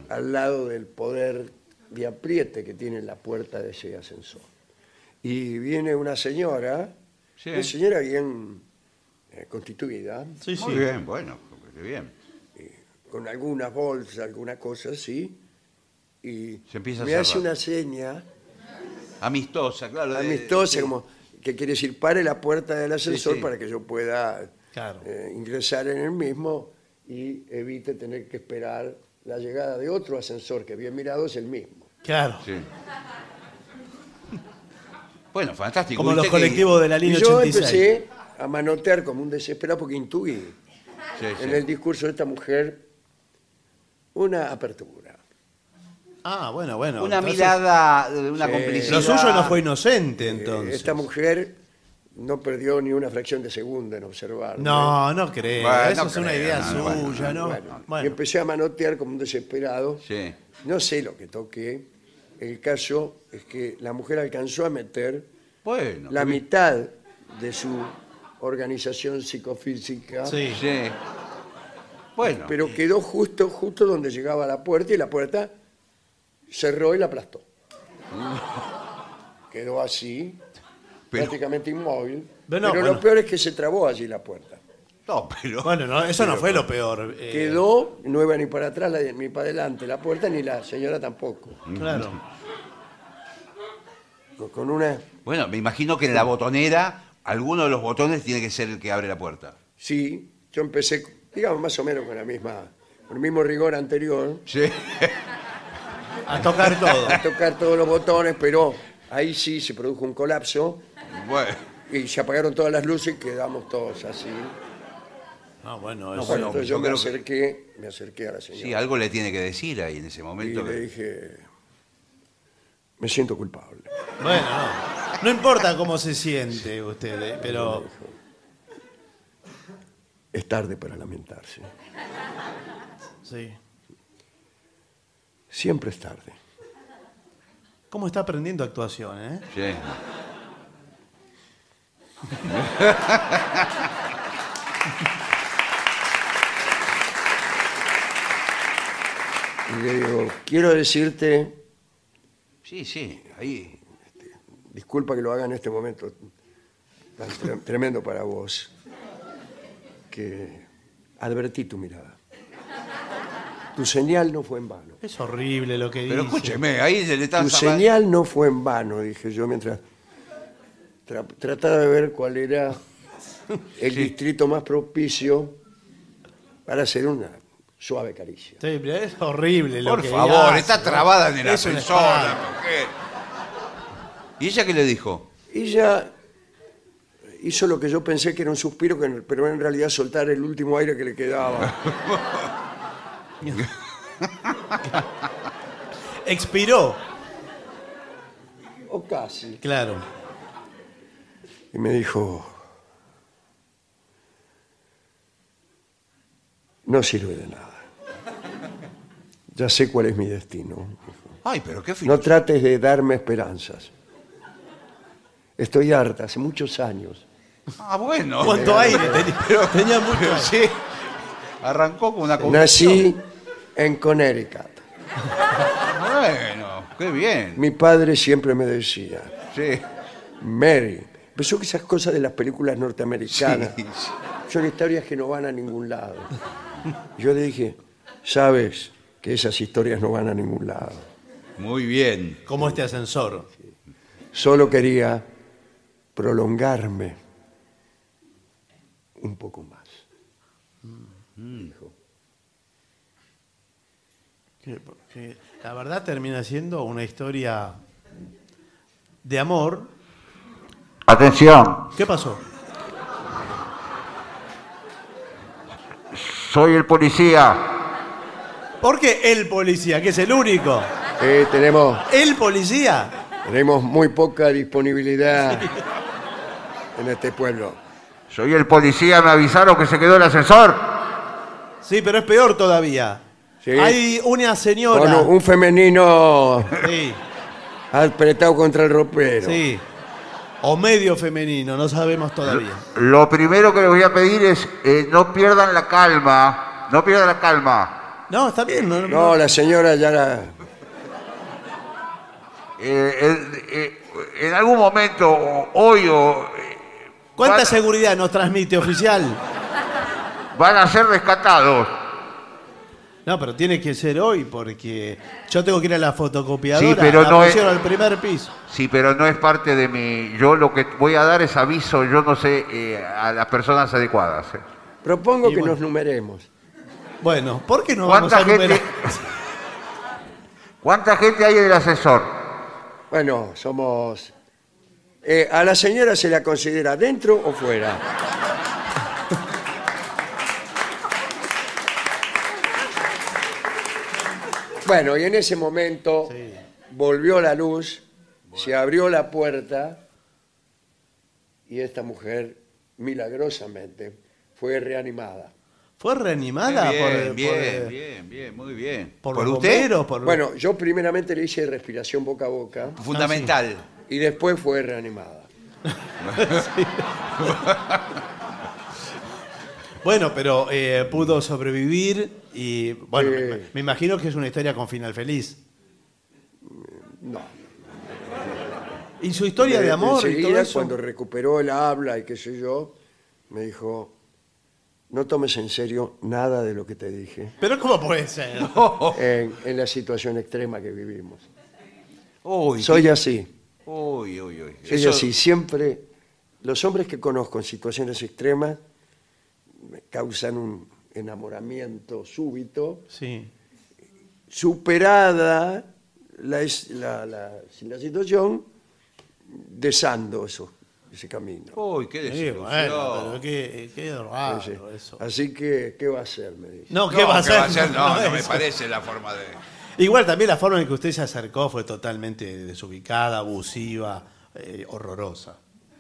al lado del poder de apriete que tiene la puerta de ese ascensor. Y viene una señora, Sí. una señora bien, eh, constituida, Sí, sí. Muy bien, bueno, qué bien. con algunas bolsas, alguna cosa así, y Se empieza a me hace cerrar. una seña Amistosa, claro. de- amistosa, sí. como que quiere decir pare la puerta del ascensor sí. para que yo pueda Claro. eh, ingresar en el mismo y evite tener que esperar la llegada de otro ascensor que bien mirado es el mismo. Claro. Sí. Bueno, fantástico. Como los que- colectivos de la Y línea yo 86. empecé a manotear como un desesperado porque intuí Sí, sí. en el discurso de esta mujer una apertura. Ah, bueno, bueno. Una entonces, mirada, de una Sí. complicidad. Lo suyo no fue inocente, Eh, entonces. Esta mujer no perdió ni una fracción de segundo en observar. No, no creo. Bueno, Eso no es una creo, idea no, bueno, suya, ¿no? Bueno, Bueno. y empecé a manotear como un desesperado. Sí. No sé lo que toqué. El caso es que la mujer alcanzó a meter Bueno. la mitad de su organización psicofísica, Sí. Sí. Bueno. pero quedó justo, justo donde llegaba la puerta y la puerta cerró y la aplastó. Quedó así, Pero- prácticamente inmóvil. Pero bueno. lo peor es que se trabó allí la puerta. No, pero. Bueno, no, eso no fue lo peor. eh, Quedó, no iba ni para atrás la- ni para adelante la puerta, ni la señora tampoco. Claro. Con- Con una, Bueno, me imagino que en la botonera, alguno de los botones tiene que ser el que abre la puerta. sí, yo empecé, digamos, más o menos con la misma, con el mismo rigor anterior, Sí. A tocar todo. a tocar todos los botones, pero ahí sí se produjo un colapso Bueno. y se apagaron todas las luces y quedamos todos así. Ah, bueno, No, eso. bueno, Entonces yo yo me creo que- acerqué, me acerqué a la señora Sí, algo le tiene que decir ahí en ese y momento. le que- dije, me siento culpable. Bueno, no. No importa cómo se siente usted, eh, pero. Es tarde para lamentarse. Sí. Siempre es tarde. ¿Cómo está aprendiendo actuación, eh? Sí. Y le digo, quiero decirte, Sí, sí, ahí. disculpa que lo haga en este momento tan tre- tremendo para vos, que advertí tu mirada. Tu señal no fue en vano. Es horrible lo que dice. Pero escúcheme, ahí se le está Tu señal no fue en vano, dije yo mientras tra- trataba de ver cuál era el distrito más propicio para hacer una suave caricia. Sí, pero es horrible lo Por que favor, hace, está ¿no? trabada en el Es un ascensor. espanto. la mujer. ¿Y ella qué le dijo? Ella hizo lo que yo pensé que era un suspiro, que- pero en realidad soltar el último aire que le quedaba. Expiró. o casi. Claro. Y me dijo, no sirve de nada. Ya sé cuál es mi destino. Ay, pero qué No trates de darme esperanzas. Estoy harta, hace muchos años. Ah, bueno. ¿Cuánto aire tenía? Tenía mucho. Sí. Arrancó con una Nací en Connecticut. Bueno, qué bien. Mi padre siempre me decía, Sí. Mary. Pensó que esas cosas de las películas norteamericanas Sí, sí. son historias que no van a ningún lado. Yo le dije, sabes que esas historias no van a ningún lado. Muy bien. Como este ascensor. Solo quería prolongarme un poco más. Dijo. Que- que la verdad termina siendo una historia de amor. Atención, ¿Qué pasó? soy el policía. ¿Por qué el policía? Que es el único. Eh, tenemos, ¿El policía? tenemos muy poca disponibilidad en este pueblo. Soy el policía, me avisaron que se quedó el ascensor. Sí, pero es peor todavía. Sí. Hay una señora. Con un femenino Sí, apretado contra el ropero. sí. O medio femenino, no sabemos todavía. Lo primero que les voy a pedir es eh, no pierdan la calma. No pierdan la calma. No, está bien. No, no- No, la señora ya la... Eh, eh, eh, en algún momento, o- hoy o eh, ¿Cuánta Van- seguridad nos transmite, oficial? Van a ser rescatados. No, pero tiene que ser hoy porque yo tengo que ir a la fotocopiadora. Sí, pero la no es- al primer piso. Sí, pero no es parte de mi... Yo lo que voy a dar es aviso, yo no sé, eh, a las personas adecuadas. eh. Propongo Y que bueno. nos numeremos. Bueno, ¿por qué no vamos ¿Cuánta a numerar? gente, ¿Cuánta gente hay en el ascensor? Bueno, somos... eh, ¿A la señora se la considera dentro o fuera? Bueno, y en ese momento volvió la luz, se abrió la puerta y esta mujer, milagrosamente, fue reanimada. ¿Fue reanimada bien, por, bien, por, bien, bien, muy bien. por ¿Por los usted? bomberos? Por... Bueno, yo primeramente le hice respiración boca a boca Fundamental. y después fue reanimada. Bueno, pero eh, pudo sobrevivir y bueno, Sí. me, me imagino que es una historia con final feliz. No. ¿Y su historia de amor y todo Enseguida, eso? cuando recuperó el habla y qué sé yo, me dijo, no tomes en serio nada de lo que te dije Pero ¿cómo puede ser? en, en la situación extrema que vivimos. Uy, Soy así, uy, uy, uy. soy Eso- así. Siempre, los hombres que conozco en situaciones extremas me causan un enamoramiento súbito, Sí. superada la, es- la, la- la situación, desando eso, ese camino. Uy, qué Sí, desilusión. bueno, pero qué, qué raro sí. eso. Así que, ¿qué va a hacer? Me dice. No, No, ¿qué va a hacer? No, no me eso. parece la forma de... Igual también la forma en que usted se acercó fue totalmente desubicada, abusiva, eh, horrorosa.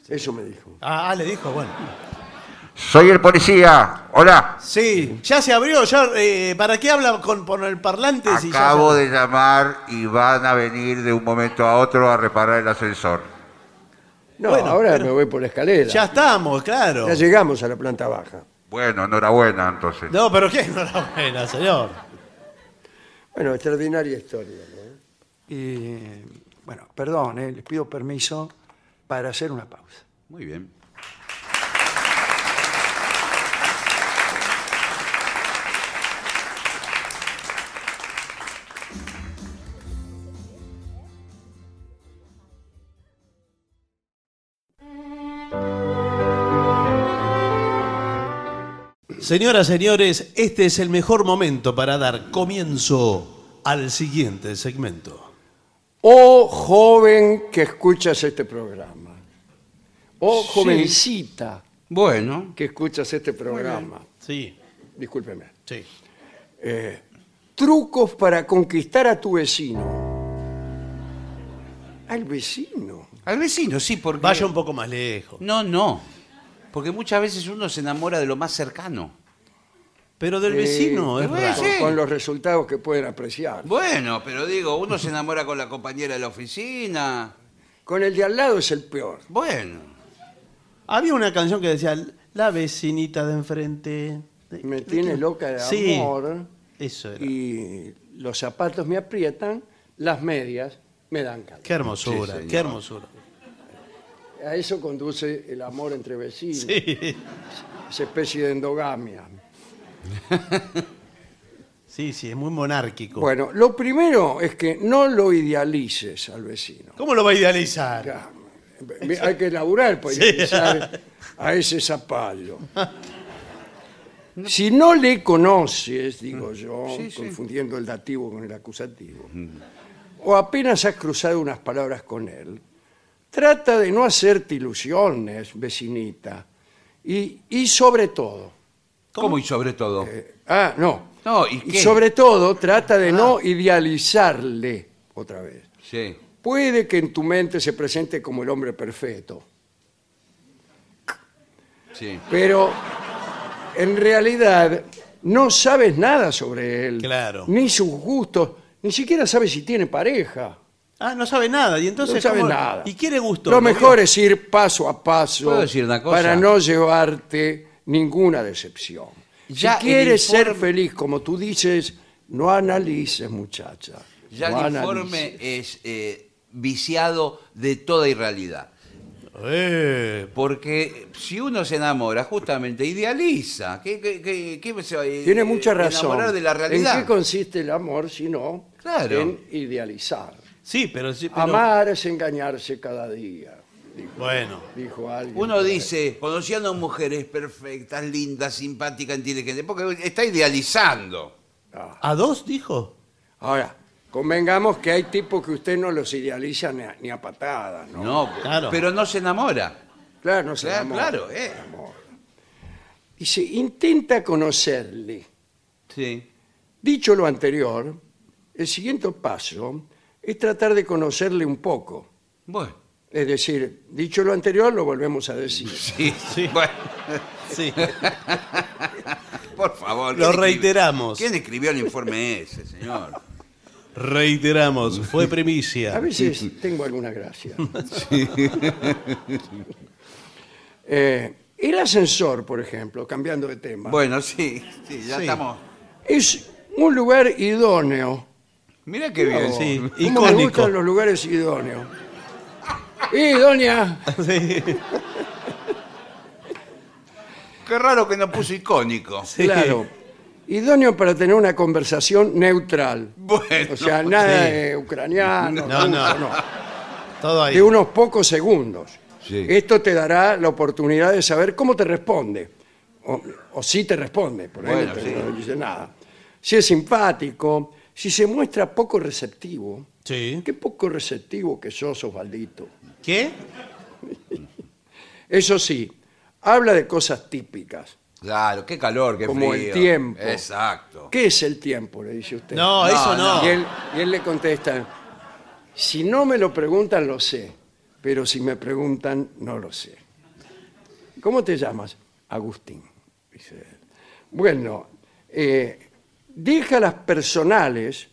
Eso me dijo. Ah, ah, le dijo, bueno. Soy el policía. Hola. Sí, ya se abrió. Ya, eh, ¿Para qué habla con, por el parlante? si ya Acabo se- de llamar y van a venir de un momento a otro a reparar el ascensor. No, Bueno, ahora pero- me voy por la escalera. Ya estamos, claro. Ya llegamos a la planta baja. Bueno, enhorabuena entonces. No, pero qué enhorabuena, señor. Bueno, extraordinaria historia. ¿no? Y, bueno, perdón, eh, les pido permiso para hacer una pausa. Muy bien. Señoras, señores, este es el mejor momento para dar comienzo al siguiente segmento. Oh joven que escuchas este programa. Oh jovencita Bueno, que escuchas este programa. Sí, Discúlpeme. sí. Eh, trucos para conquistar a tu vecino. Al vecino. Al vecino, sí, porque... Vaya un poco más lejos. No, no. Porque muchas veces uno se enamora de lo más cercano. Pero del Eh, vecino es bueno, raro. Con los resultados que pueden apreciar. Bueno, pero digo, uno se enamora con la compañera de la oficina. Con el de al lado es el peor. Bueno. Había una canción que decía, la vecinita de enfrente. Me ¿de tiene loca de Sí, amor. Eso era. Y los zapatos me aprietan, las medias me dan calor. Qué hermosura, señor. qué hermosura. A eso conduce el amor entre vecinos, Sí, esa especie de endogamia. sí, sí, es muy monárquico. Bueno, lo primero es que no lo idealices al vecino. ¿Cómo lo va a idealizar? Ya, Hay que laburar para Sí. idealizar a ese zapallo. Si no le conoces, digo yo, confundiendo el dativo con el acusativo, o apenas has cruzado unas palabras con él, trata de no hacerte ilusiones, vecinita, y, y sobre todo, ¿Cómo, y sobre todo? eh, ah, no, No, ¿y sobre todo trata de no idealizarle otra vez. Sí. Puede que en tu mente se presente como el hombre perfecto, Sí. pero en realidad no sabes nada sobre él, Claro. ni sus gustos, ni siquiera sabes si tiene pareja. Ah, no sabe nada. Y entonces, no ¿cómo- nada. ¿Y quiere gusto? Lo ¿No mejor es ir paso a paso ¿Puedo decir una cosa? para no llevarte ninguna decepción. Ya si quieres ser feliz, como tú dices, no analices, muchacha. Ya no el informe analices. es eh, viciado de toda irrealidad. Eh, Porque si uno se enamora, justamente idealiza. ¿Qué, qué- qué- qué se va a Tiene mucha razón. enamorar de la realidad? ¿En qué consiste el amor si no Claro. en idealizar? sí, pero sí. pero- Amar es engañarse cada día, dijo, Bueno, dijo alguien. Uno dice, conociendo a mujeres perfectas, lindas, simpáticas, inteligentes, porque está idealizando. ¿a dos dijo? Ahora, convengamos que hay tipos que usted no los idealiza ni a, ni a patadas, ¿no? No, Claro. pero no se enamora. Claro, no se Claro, enamora, claro, eh. se enamora. Dice, intenta conocerle. Sí. Dicho lo anterior, el siguiente paso es tratar de conocerle un poco. Bueno, Es decir, dicho lo anterior, lo volvemos a decir. sí, Sí. Bueno, Sí. por favor. Lo ¿quién escribió- reiteramos. ¿Quién escribió el informe ese, señor? Reiteramos, fue primicia. A veces tengo alguna gracia. Eh, el ascensor, por ejemplo, cambiando de tema, Bueno, sí, sí, ya Sí. estamos. es un lugar idóneo. Mira qué bien. Sí, ¿Cómo me icónico. gustan los lugares idóneos? Y doña, Sí. Qué raro que no puso icónico. claro, idóneo para tener una conversación neutral. Bueno, O sea, nada Sí. de ucraniano, No, no. ruso, Todo ahí. de unos pocos segundos. Sí. Esto te dará la oportunidad de saber cómo te responde. O, o si te responde, por Bueno, ejemplo, sí. no dice nada. Si es simpático, si se muestra poco receptivo. Sí. Qué poco receptivo que sos, Osvaldito. ¿Qué? Eso sí, habla de cosas típicas. Claro, qué calor, qué Como frío. el tiempo. Exacto. ¿Qué es el tiempo? Le dice usted. No, No, eso no. Y él, y él le contesta, si no me lo preguntan, lo sé, pero si me preguntan, no lo sé. ¿Cómo te llamas? Agustín, dice él. Bueno, eh, deja las personales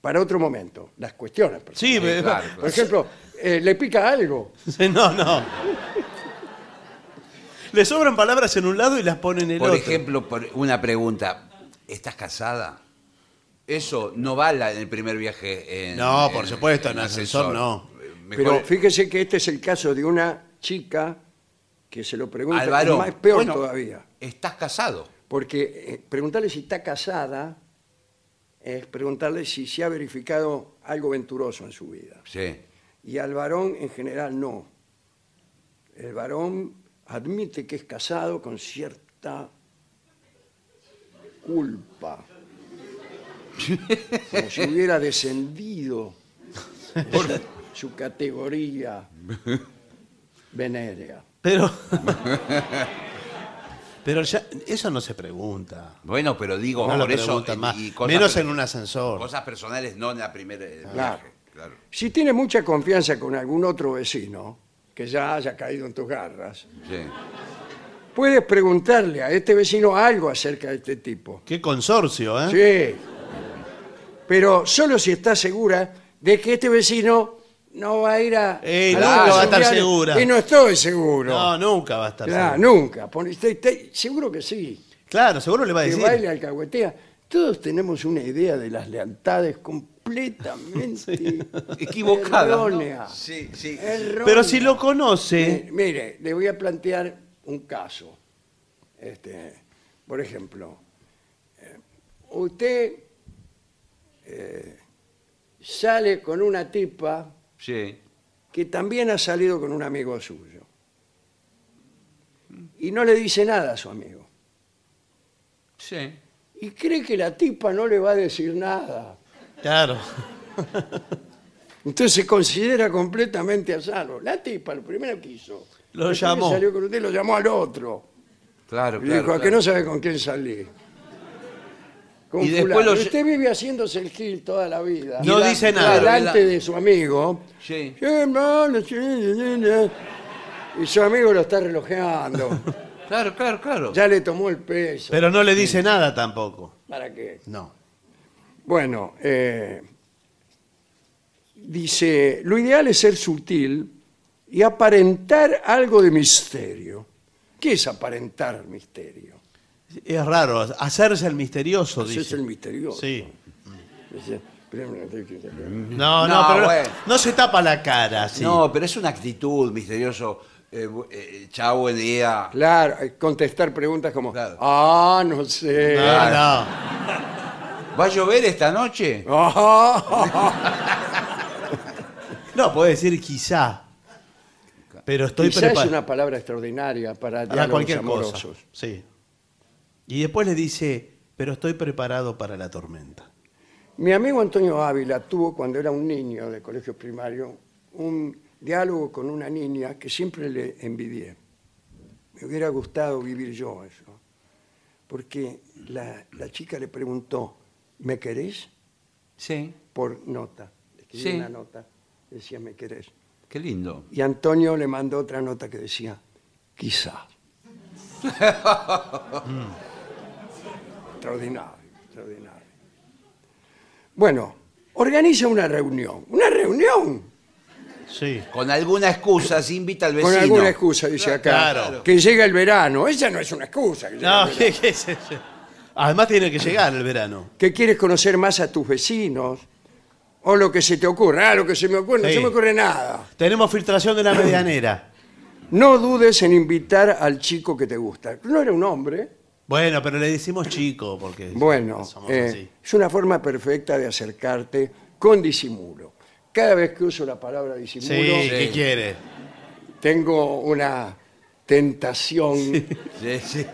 para otro momento, las cuestiones personales. Sí, claro. Por ejemplo, eh, ¿le pica algo? Sí, No, no. Le sobran palabras en un lado y las pone en el Por otro. ejemplo, por una pregunta. ¿Estás casada? Eso no va la- en el primer viaje en No, por supuesto, en ascensor no. Mejor- Pero fíjese que este es el caso de una chica que se lo pregunta, al varón. y más peor Bueno, todavía. ¿Estás casado? Porque eh, preguntarle si está casada es preguntarle si se ha verificado algo venturoso en su vida. Sí. Y al varón en general no. El varón admite que es casado con cierta culpa. Como si hubiera descendido por su categoría venérea. Pero. Pero ya, eso no se pregunta. Bueno, pero digo, No lo por eso. preguntan más. y cosas Menos per- en un ascensor. Cosas personales, no en la primera eh, Claro. viaje. Claro. Si tiene mucha confianza con algún otro vecino que ya haya caído en tus garras, Sí. puedes preguntarle a este vecino algo acerca de este tipo. Qué consorcio, ¿eh? Sí. Pero solo si está segura de que este vecino no va a ir a. Eh, a nunca va a estar segura. Y no estoy seguro. No, nunca va a estar Claro, seguro. nunca. Estoy- estoy- seguro que sí. Claro, seguro le va a Que decir. baile alcahuetea. Todos tenemos una idea de las lealtades completamente Equivocada. ¿no? errónea. Sí, sí. Errónea. Pero si lo conoce. Mi- Mire, le voy a plantear un caso. Este, por ejemplo, eh, usted eh, sale con una tipa Sí. que también ha salido con un amigo suyo y no le dice nada a su amigo. Sí. Y cree que la tipa no le va a decir nada. Claro. Entonces se considera completamente a salvo. La tipa, lo primero que hizo. Lo después llamó. salió con usted, lo llamó al otro. Claro, Y claro. dijo, a que no sabe con quién salí. Con Y después lo- Usted vive haciéndose el gil toda la vida. No la- dice nada. Delante de su amigo. Sí. "Sí, hermano, sí, sí, sí, sí". Y su amigo lo está relojeando. Claro, claro, claro. ya le tomó el peso. Pero no le dice nada tampoco. ¿Para qué? No. Bueno, eh, dice, lo ideal es ser sutil y aparentar algo de misterio. ¿Qué es aparentar misterio? Es raro. Hacerse el misterioso, dice. el misterioso. Sí. Dice, No, no, No, pero no- bueno. no se tapa la cara, sí. No, pero es una actitud misterioso. Eh, bu- eh, chao, buen día. Claro, eh, contestar preguntas como, Claro. ah, no sé. No, no. ¿Va a llover esta noche? No, puede decir quizá. Pero estoy quizá es preparado. una palabra extraordinaria para Para diálogos cualquier amorosos. cosa. Sí. Y después le dice, pero estoy preparado para la tormenta. Mi amigo Antonio Ávila tuvo cuando era un niño de colegio primario un diálogo con una niña que siempre le envidié. Me hubiera gustado vivir yo eso. Porque la, la chica le preguntó, ¿me querés? Sí. Por nota. Le escribió Sí. una nota, decía, ¿me querés? Qué lindo. Y Antonio le mandó otra nota que decía, quizá. extraordinario, extraordinario. Bueno, organiza una reunión. ¡Una reunión! Sí. Con alguna excusa se invita al vecino. Con alguna excusa, dice acá. Claro. Que llega el verano. Esa no es una excusa. que llega No, el verano. ¿qué, qué es eso? Además tiene que llegar el verano. Que quieres conocer más a tus vecinos. O lo que se te ocurre. Ah, lo que se me ocurre, no Sí. se me ocurre nada. Tenemos filtración de la medianera. No dudes en invitar al chico que te gusta. No era un hombre. Bueno, pero le decimos chico porque Bueno, somos eh, así. es una forma perfecta de acercarte con disimulo. Cada vez que uso la palabra Sí, disimulo, ¿qué quiere? tengo una tentación Sí, sí.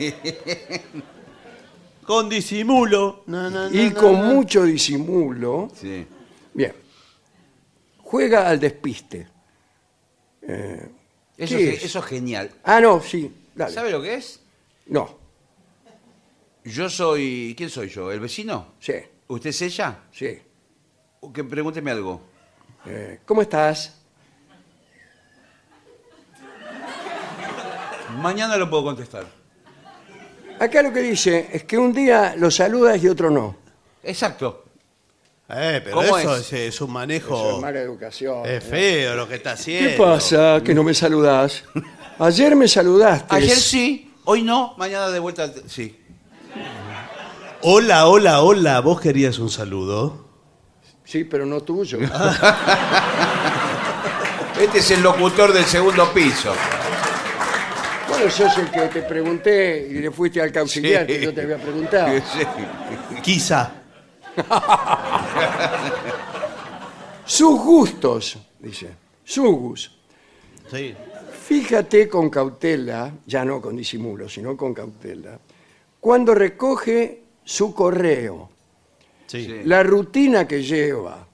Con disimulo. No, no, no, y no, con no. mucho disimulo. sí. Bien. Juega al despiste. Eso, ¿Qué es, es? eso es genial. Ah, no, sí. Dale. ¿Sabe lo que es? No, Yo soy. ¿Quién soy yo? ¿El vecino? sí, ¿Usted es ella? sí. Que pregúnteme algo. Eh, ¿Cómo estás? Mañana lo puedo contestar. Acá lo que dice es que un día lo saludas y otro no. Exacto. Eh, pero ¿Cómo eso es? es, es un Eso manejo. es mala educación. Es feo lo que está haciendo. ¿Qué pasa que no me saludás? Ayer me saludaste. Ayer sí, hoy no, mañana de vuelta. Sí. Hola, hola, hola. ¿Vos querías un saludo? Sí, pero no tuyo. Este es el locutor del segundo piso. Bueno, sos el que te pregunté y le fuiste al auxiliar Sí. que yo te había preguntado. Sí. Quizá. Sus gustos, dice. Sus gustos. Sí. Fíjate con cautela, ya no con disimulo, sino con cautela, cuando recoge su correo. Sí. la rutina que lleva,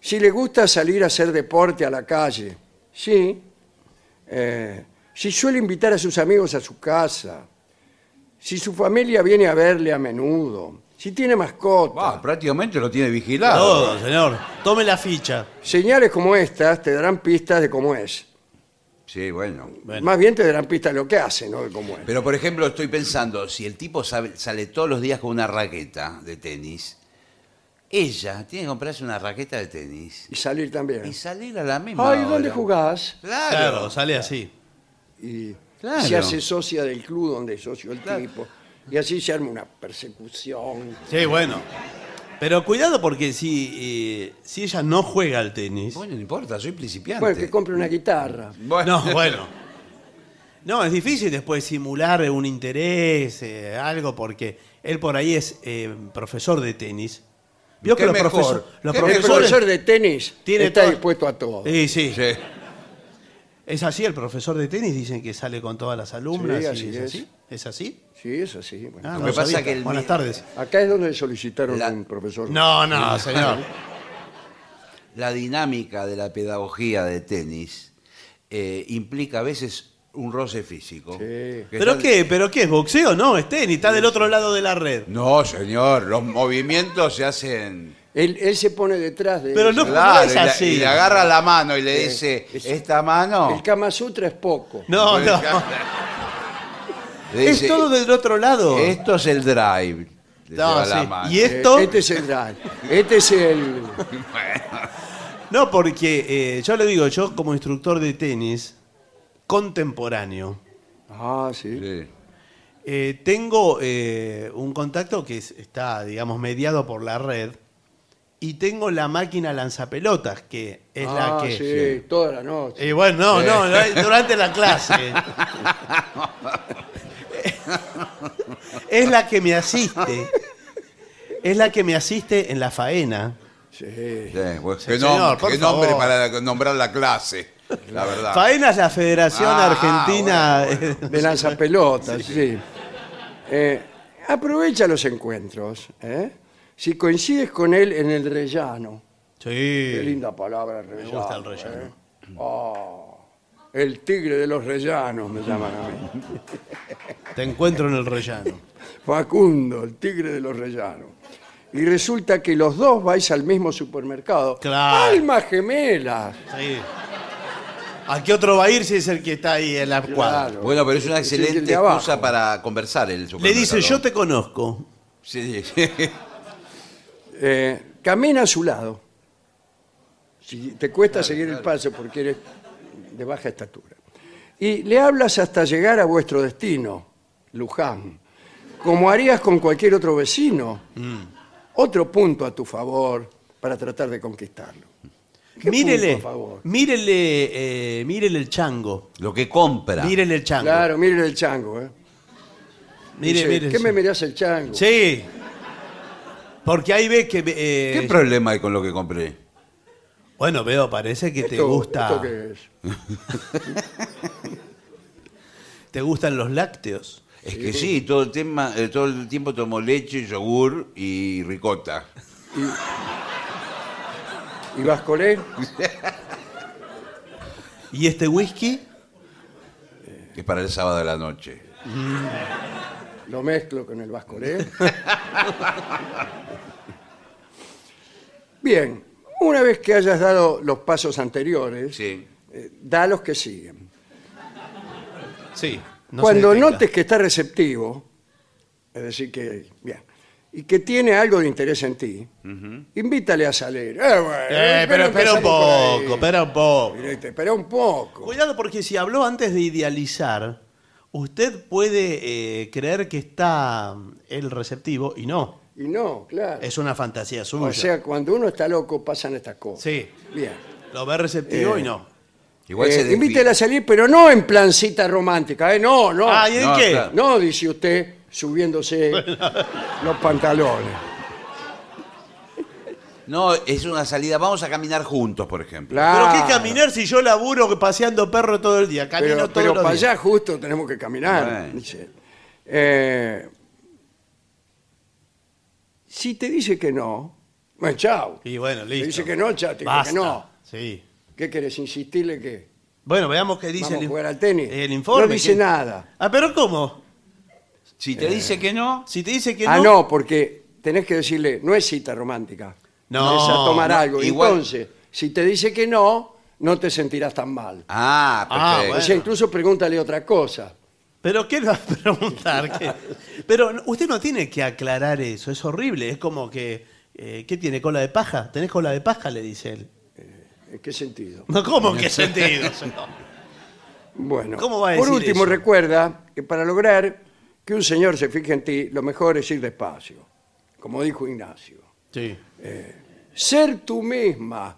si le gusta salir a hacer deporte a la calle, sí, eh, si suele invitar a sus amigos a su casa, si su familia viene a verle a menudo, si tiene mascota. Ah, prácticamente lo tiene vigilado. Todo, señor. Tome la ficha. Señales como estas te darán pistas de cómo es. Sí, bueno. Bueno. Más bien te darán pistas de lo que hace, no de cómo es. Pero por ejemplo, estoy pensando, si el tipo sabe- sale todos los días con una raqueta de tenis, ella tiene que comprarse una raqueta de tenis Y salir también. y salir a la misma Ay, ¿dónde hora. jugás? Claro. Claro, sale así. Y Claro. se hace socia del club donde es socio el tipo. Y así se arma una persecución. Sí, bueno. Pero cuidado porque si, eh, si ella no juega al tenis. Bueno, no importa, soy principiante. Bueno, que compre una guitarra. Bueno. No, bueno. No, es difícil después simular un interés, eh, algo, porque él por ahí es eh, profesor de tenis. Vio que los, mejor. profesor- los Qué El profesores. profesor de tenis Tiene está todo- dispuesto a todo. Sí, sí, Sí. Es así, el profesor de tenis dicen que sale con todas las alumnas. Sí, y así es, es. así. ¿Es así? Sí, eso sí. bueno. Ah, Lo no que lo pasa sabía. que el Buenas mi- tardes. Acá es donde solicitaron La- un profesor. No, no, señor. La dinámica de la pedagogía de tenis eh, implica a veces un roce físico. Sí. Que ¿Pero está- qué? ¿Pero qué? ¿Es boxeo? No, es tenis, está del otro lado de la red. No, señor, los movimientos se hacen... Él, él se pone detrás de Pero él. no- Claro, es y, le- así. y le agarra la mano y le Eh, dice, es- esta mano... El Kama Sutra es poco. No, no. le Es dice, todo del otro lado. Esto es el drive. Le No, lleva la sí. mano. Y Eh, esto, Este es el drive. Este es el. no, porque eh, yo le digo, yo como instructor de tenis contemporáneo, Ah, sí. Sí. eh, tengo eh, un contacto que es- está, digamos, mediado por la red y tengo la máquina lanzapelotas, que es la Ah, que... sí, toda la noche. Y bueno, no, no, no, durante la clase. es la que me asiste. Es la que me asiste en la faena. Sí. Sí, Sí, qué, señor, nom- por qué nombre para nombrar la clase, la verdad. Faena es la Federación Ah, Argentina. De lanzapelotas, sí. Eh, aprovecha los encuentros. ¿eh? Si coincides con él en el rellano. Qué Sí. linda palabra, rellano. gusta el rellano. ¿eh? Oh, el tigre de los rellanos me llaman a mí. Te encuentro en el rellano. Facundo, el tigre de los rellanos. Y resulta que los dos vais al mismo supermercado. Claro. ¡Almas gemelas! Sí. ¿A qué otro va a ir si es el que está ahí en la cuadra? Claro. Bueno, pero es una excelente excusa para conversar el Le supermercado. dice, yo te conozco. Sí, sí. Eh, camina a su lado. Si te cuesta seguir el paso porque eres de baja estatura. Y le hablas hasta llegar a vuestro destino, Luján, como harías con cualquier otro vecino. Otro punto a tu favor para tratar de conquistarlo. ¿Qué Mírele, punto a favor? mírele, eh, mírele el chango. Lo que compra. Mírele el chango. Claro, mire el chango. ¿eh? Mire, Dice, mire. ¿Qué me mirás el chango? Sí. Porque ahí ve que... eh, ¿Qué problema hay con lo que compré? bueno, veo, parece que te Esto- gusta... ¿esto qué es? ¿Te gustan los lácteos? Es que sí, todo el, tema, eh, todo el tiempo tomo leche, yogur y ricota. ¿Y Vascolé? ¿Y este whisky? Que es para el sábado de la noche. Lo mezclo con el Vascolé. Bien, una vez que hayas dado los pasos anteriores, Sí. eh, da los que siguen. Sí. no Cuando notes que está receptivo, es decir, que, bien, y que tiene algo de interés en ti, invítale a salir. Eh, bueno, Eh, pero espera espera un poco, espera un poco. Espera un poco. Cuidado porque si habló antes de idealizar, usted puede eh, creer que está el receptivo y no. Y no, claro. Es una fantasía suya. o sea, cuando uno está loco pasan estas cosas. sí. Bien. Lo ve receptivo Eh, y no. Igual Eh, se define. invítela a salir, pero no en plan cita romántica, ¿eh? No, no. Ah, ¿y en No, qué? claro. No, dice usted, subiéndose los pantalones. No, es una salida. Vamos a caminar juntos, por ejemplo. Claro. Pero qué caminar si yo laburo paseando perro todo el día. Camino Pero, todos pero los para días. allá justo tenemos que caminar. Bueno. dice. Eh, si te dice que no, bueno, chao. Y bueno, Te listo. dice que no, chao, te dice Basta. que no. Sí. ¿Qué querés? ¿Insistirle que Bueno, veamos qué dice vamos el, a jugar al tenis? el informe. No dice ¿Qué- nada. Ah, pero ¿cómo? Si te dice que no, Si te dice que no. Ah, no, porque tenés que decirle, no es cita romántica. No, es a tomar no, algo. igual- Entonces, si te dice que no, no te sentirás tan mal. Ah, Ah, perfecto. O sea, incluso pregúntale otra cosa. ¿Pero qué le va a preguntar? ¿Qué? Pero usted no tiene que aclarar eso, es horrible. Es como que, eh, ¿qué tiene? ¿Cola de paja? ¿Tenés cola de paja? Le dice él. ¿En qué sentido? No, ¿cómo? ¿En qué sentido? Bueno, ¿Cómo va a por decir último, eso? recuerda que para lograr que un señor se fije en ti, lo mejor es ir despacio, como dijo Ignacio. Sí, Ser tú misma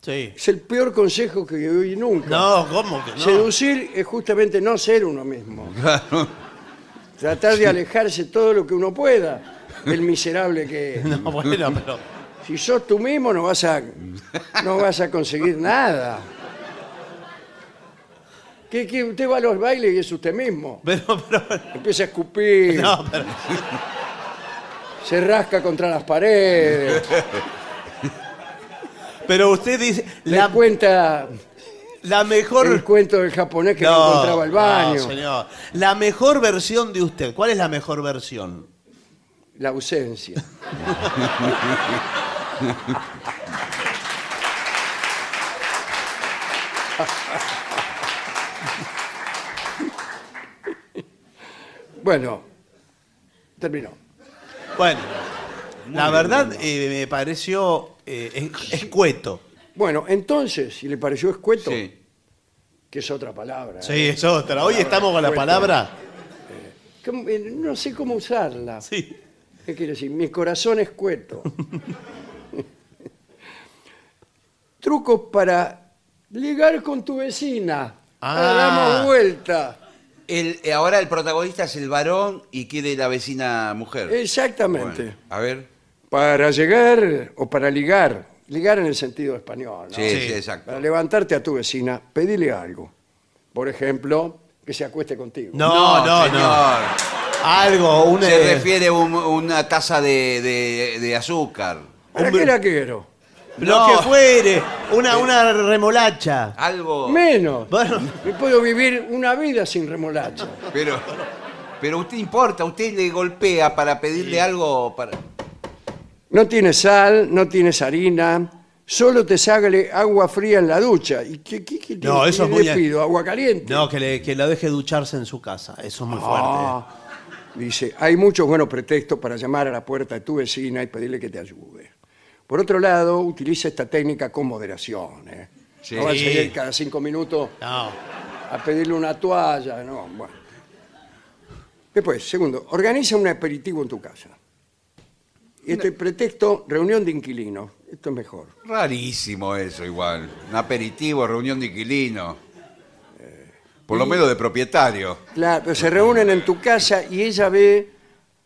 sí. es el peor consejo que oí nunca. No, ¿cómo que no? Seducir es justamente no ser uno mismo. Tratar de alejarse todo lo que uno pueda del miserable que es. No, bueno, pero... Si sos tú mismo no vas a, no vas a conseguir nada. ¿Qué, qué? Usted va a los bailes y es usted mismo. Pero, pero... Empieza a escupir, No, pero... se rasca contra las paredes, Pero usted dice... le La, cuenta la mejor... el cuento del japonés que no, encontraba el baño, No, señor. La mejor versión de usted. ¿Cuál es la mejor versión? la ausencia. bueno, terminó. Bueno, la verdad eh, me pareció eh, es- escueto. Bueno, entonces, si le pareció escueto, Sí. que es otra palabra. ¿eh? Sí, es otra. Hoy estamos con la Escueto. palabra... ¿Cómo? Eh, No sé cómo usarla. Sí. ¿Qué quiere decir? Mi corazón es escueto. trucos para ligar con tu vecina. Ah. Damos vuelta. El- eh, ahora el protagonista es el varón y quiere la vecina mujer. Exactamente. Bueno, a ver. Para llegar o para ligar, ligar en el sentido español, ¿no? Sí, sí, Sí. exacto. Para levantarte a tu vecina, pedile algo. Por ejemplo, que se acueste contigo. No, no, no. señor. Algo, un. Se eh, refiere a un- una taza de, de- de azúcar. ¿Para Hombre. qué la quiero? Lo No. que fuere. Una, una remolacha. Algo. Menos. Bueno, Me puedo vivir una vida sin remolacha. Pero, pero usted importa, usted le golpea para pedirle algo para. No tienes sal, no tienes harina, solo te sale agua fría en la ducha. ¿Y qué, qué- qué- No, qué eso es le muy- pido? ¿Agua caliente? no, que, le, que la deje ducharse en su casa. Eso es muy fuerte. Ah, dice, hay muchos buenos pretextos para llamar a la puerta de tu vecina y pedirle que te ayude. Por otro lado, utiliza esta técnica con moderación. ¿eh? Sí. No vas a ir cada cinco minutos No. a pedirle una toalla, no, bueno. Después, segundo, organiza un aperitivo en tu casa. Y este pretexto, reunión de inquilinos. Esto es mejor. Rarísimo eso, igual. Un aperitivo, reunión de inquilino. Por lo menos de propietario. Claro, pero se reúnen en tu casa y ella ve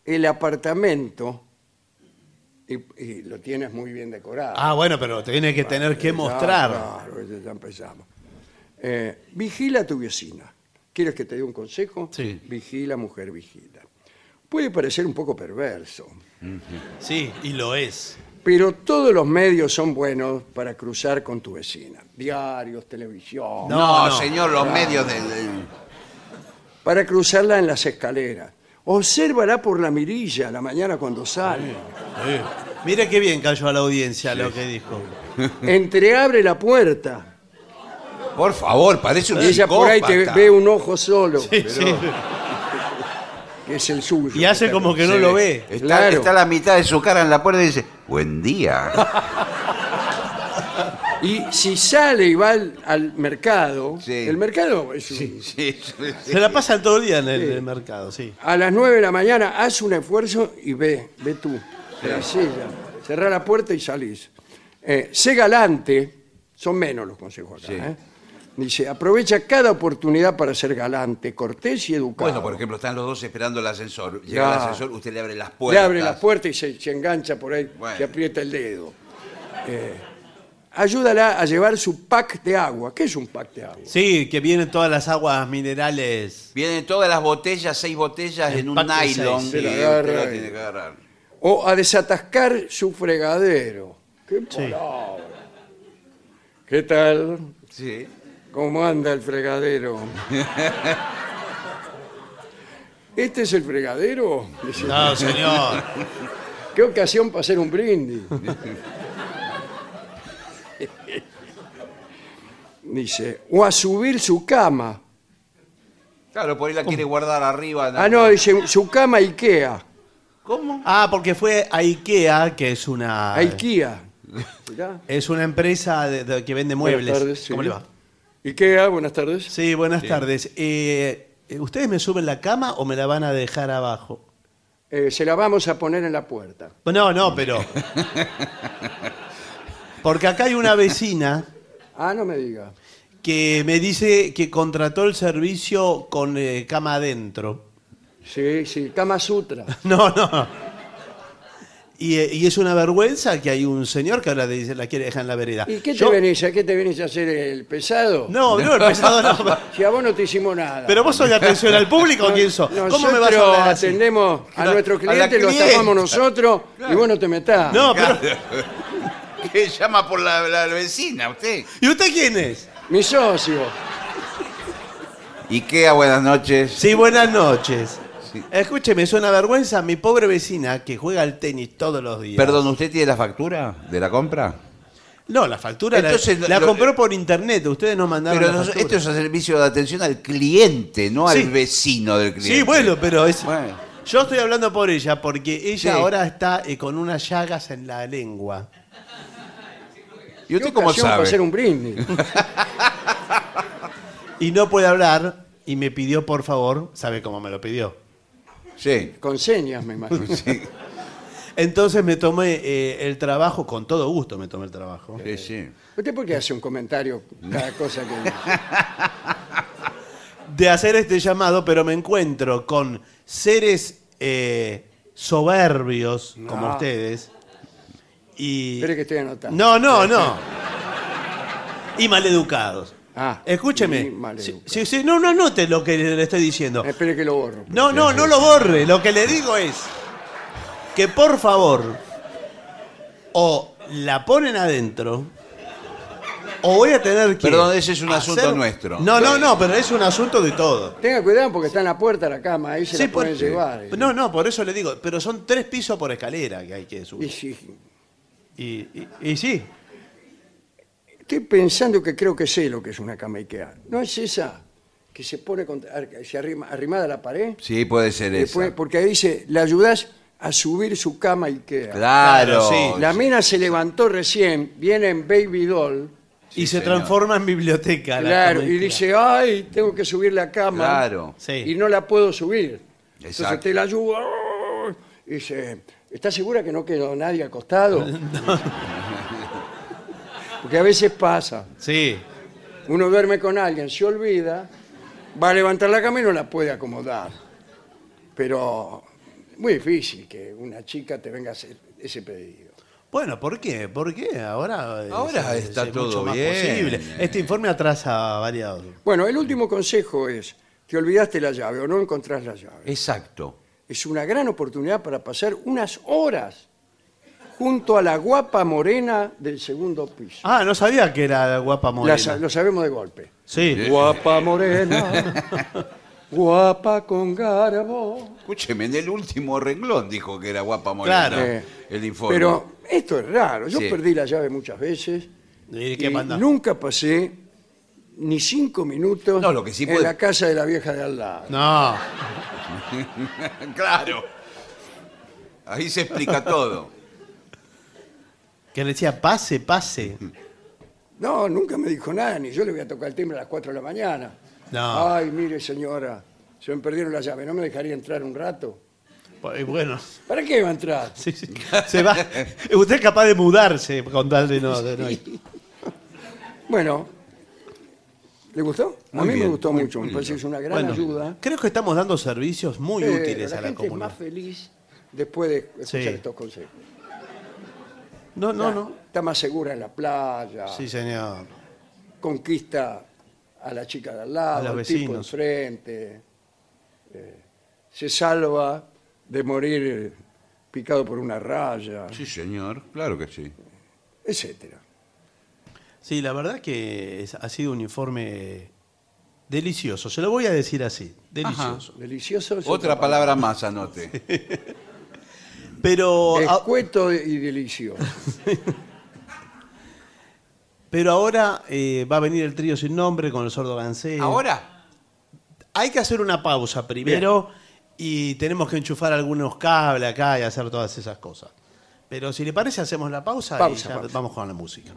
el apartamento y, y lo tienes muy bien decorado. Ah, bueno, pero tiene que tener que mostrar. Claro, ya- ya empezamos. Eh, vigila a tu vecina. ¿Quieres que te dé un consejo? Sí. Vigila, mujer, vigila. Puede parecer un poco perverso, Sí, y lo es. pero todos los medios son buenos para cruzar con tu vecina. Diarios, televisión. No, No, no. señor, los medios del. del- Para cruzarla en las escaleras. Obsérvala por la mirilla a la mañana cuando sale. Sí. Mire qué bien cayó a la audiencia lo que dijo. Entreabre la puerta. Por favor, parece un Y ella por ahí te psicópata. ve un ojo solo, Sí, sí. que es el suyo. Y hace como que no lo ve. Está, Claro. está la mitad de su cara en la puerta y dice, buen día. Y si sale y va al, al mercado, Sí. el mercado es un- Sí, sí, sí. Se la pasa todo el día en el, mercado, sí. a las 9 de la mañana, haz un esfuerzo y ve, ve tú. Ya. Cerrá la puerta y salís. Eh, sé galante, son menos los consejos acá. Sí. ¿eh? Dice, aprovecha cada oportunidad para ser galante, cortés y educado. Bueno, por ejemplo, están los dos esperando el ascensor. Llega Ya. el ascensor, usted le abre las Le puertas. abre la puerta y se, se engancha por ahí, Bueno. se aprieta el dedo. Eh, ayúdala a llevar su pack de agua. ¿Qué es un pack de agua? Sí, que vienen todas las aguas minerales. Vienen todas las botellas, seis botellas El en un pack de nylon. seis. Se y la usted agarra la tiene que agarrar. O a desatascar su fregadero. ¿Qué palabra? ¿Qué tal? Sí. ¿Cómo anda el fregadero? ¿Este es el fregadero? Dice, No, señor. ¿Qué ocasión para hacer un brindis? Dice, o a subir su cama. Claro, por ahí la quiere guardar arriba. Ah, no, dice, su cama Ikea. ¿Cómo? Ah, porque fue a IKEA, que es una. A Ikea. Mirá. Es una empresa de- de- que vende muebles. Buenas tardes, sí. ¿Cómo le va? Ikea, buenas tardes. Sí, buenas tardes. Eh, eh, ¿Ustedes me suben la cama o me la van a dejar abajo? Eh, se la vamos a poner en la puerta. No, no, pero. Porque acá hay una vecina Ah, no me diga. que me dice que contrató el servicio con eh, cama adentro. Sí, sí, Kama Sutra. No, no. Y, eh, y es una vergüenza que hay un señor que ahora dice, la quiere dejar en la vereda. ¿Y qué te Yo- venís a qué te venís a hacer el pesado? No, no, el pesado no. Si a vos no te hicimos nada. Pero vos sos de atención al público, ¿o ¿quién sos? ¿Cómo me vas a Nosotros hablar así? atendemos a la- nuestro a la cliente, lo clienta. tapamos nosotros y vos no te metás. No, pero. ¿Qué llama por la, la vecina usted? ¿Y usted quién es? Mi socio. Ikea, buenas noches. Sí, buenas noches. Sí. Escúcheme, es una vergüenza mi pobre vecina que juega al tenis todos los días. Perdón, ¿usted tiene la factura de la compra? No, la factura la- Entonces, la, lo- compró por internet. Ustedes no mandaron Pero la factura. esto es a servicio de atención al cliente, no Sí. al vecino del cliente. Sí, bueno, pero es. Bueno. Yo estoy hablando por ella porque ella Sí. ahora está eh, con unas llagas en la lengua. ¿Y usted ¿Qué cómo ocasión para sabe? hacer un brindis? Y no puede hablar y me pidió, por favor, ¿sabe cómo me lo pidió? Sí. Con señas, me imagino. sí. Entonces me tomé eh, el trabajo, con todo gusto me tomé el trabajo, Sí, sí. ¿Usted por qué hace un comentario cada cosa que dice? de hacer este llamado, pero me encuentro con seres eh, soberbios como No. ustedes. Y... Espere que estoy anotando. No, no, no. Y maleducados. Ah, Escúcheme. y sí, sí, no, no anote lo que le estoy diciendo. Espere que lo borro. No, no, no lo borre. Lo que le digo es que por favor o la ponen adentro o voy a tener que. Perdón, ese es un hacer- asunto nuestro. No, no, no, pero es un asunto de todo. Tenga cuidado porque está en la puerta de la cama, ahí se Sí, la pueden por- llevar. No, no, por eso le digo. Pero son tres pisos por escalera que hay que Y subir. sí, Y, y- y sí. Estoy pensando que creo que sé lo que es una cama Ikea. ¿No es esa que se pone contra- se arrima- arrimada a la pared? Sí, puede ser Después, esa. porque ahí dice, le ayudás a subir su cama Ikea. Claro. Claro, sí. La mina se levantó recién, viene en Baby Doll, y se señor. transforma en biblioteca. la claro, y dice, ay, tengo que subir la cama. Claro. Sí. Y no la puedo subir. Entonces Exacto. te la ayuda. Y dice, ¿estás segura que no quedó nadie acostado? Porque a veces pasa. Sí. Uno duerme con alguien, se olvida, va a levantar la cama y no la puede acomodar. Pero muy difícil que una chica te venga a hacer ese pedido. Bueno, ¿por qué? ¿Por qué? Ahora, es- Ahora es- está es todo mucho más bien. posible. Este informe atrasa varios. Bueno, el último consejo es, te olvidaste la llave o no encontrás la llave. Exacto. Es una gran oportunidad para pasar unas horas junto a la guapa morena del segundo piso. Ah, no sabía que era guapa La morena. sa- lo sabemos de golpe. Sí. Guapa morena, guapa con garbo. Escúcheme, en el último renglón dijo que era guapa morena. Claro. Eh, El informe. Pero esto es raro. Yo Sí. perdí la llave muchas veces ¿Y y qué manda? nunca pasé ni cinco minutos No, lo que sí en puede- la casa de la vieja de al lado. No. claro. Ahí se explica todo. Que le decía, pase, pase. No, nunca me dijo nada, ni yo le voy a tocar el timbre a las 4 de la mañana. No. Ay, mire señora, se me perdieron la llave, ¿no me dejaría entrar un rato? Y Bueno, ¿Para qué va a entrar? sí, sí. se va. Usted es capaz de mudarse con tal de no. de no ir. Bueno, ¿le gustó? a Muy mí me bien, gustó muy- mucho, muy me parece que es lindo. una gran Bueno, ayuda. creo que estamos dando servicios muy Eh, útiles la a la gente es comunidad. más feliz después de escuchar Sí. estos consejos. No, no, no. Está más segura en la playa, Sí, señor. conquista a la chica de al A lado, los al tipo vecinos. enfrente, eh, se salva de morir picado por una raya, Sí, señor. Claro que sí. etcétera. Sí, la verdad que es- ha sido un informe delicioso. Se lo voy a decir así. Delicioso. Delicioso. es Otra palabra más, anote. Pero, a- Escueto y delicioso. pero ahora eh, va a venir el trío sin nombre con el sordo Gansé. ¿Ahora? Hay que hacer una pausa primero y tenemos que enchufar algunos cables acá y hacer todas esas cosas. Pero si le parece, hacemos la pausa, Pausa, y ya pausa. vamos con la música.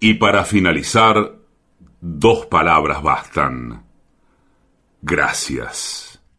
Y para finalizar, dos palabras bastan. Gracias.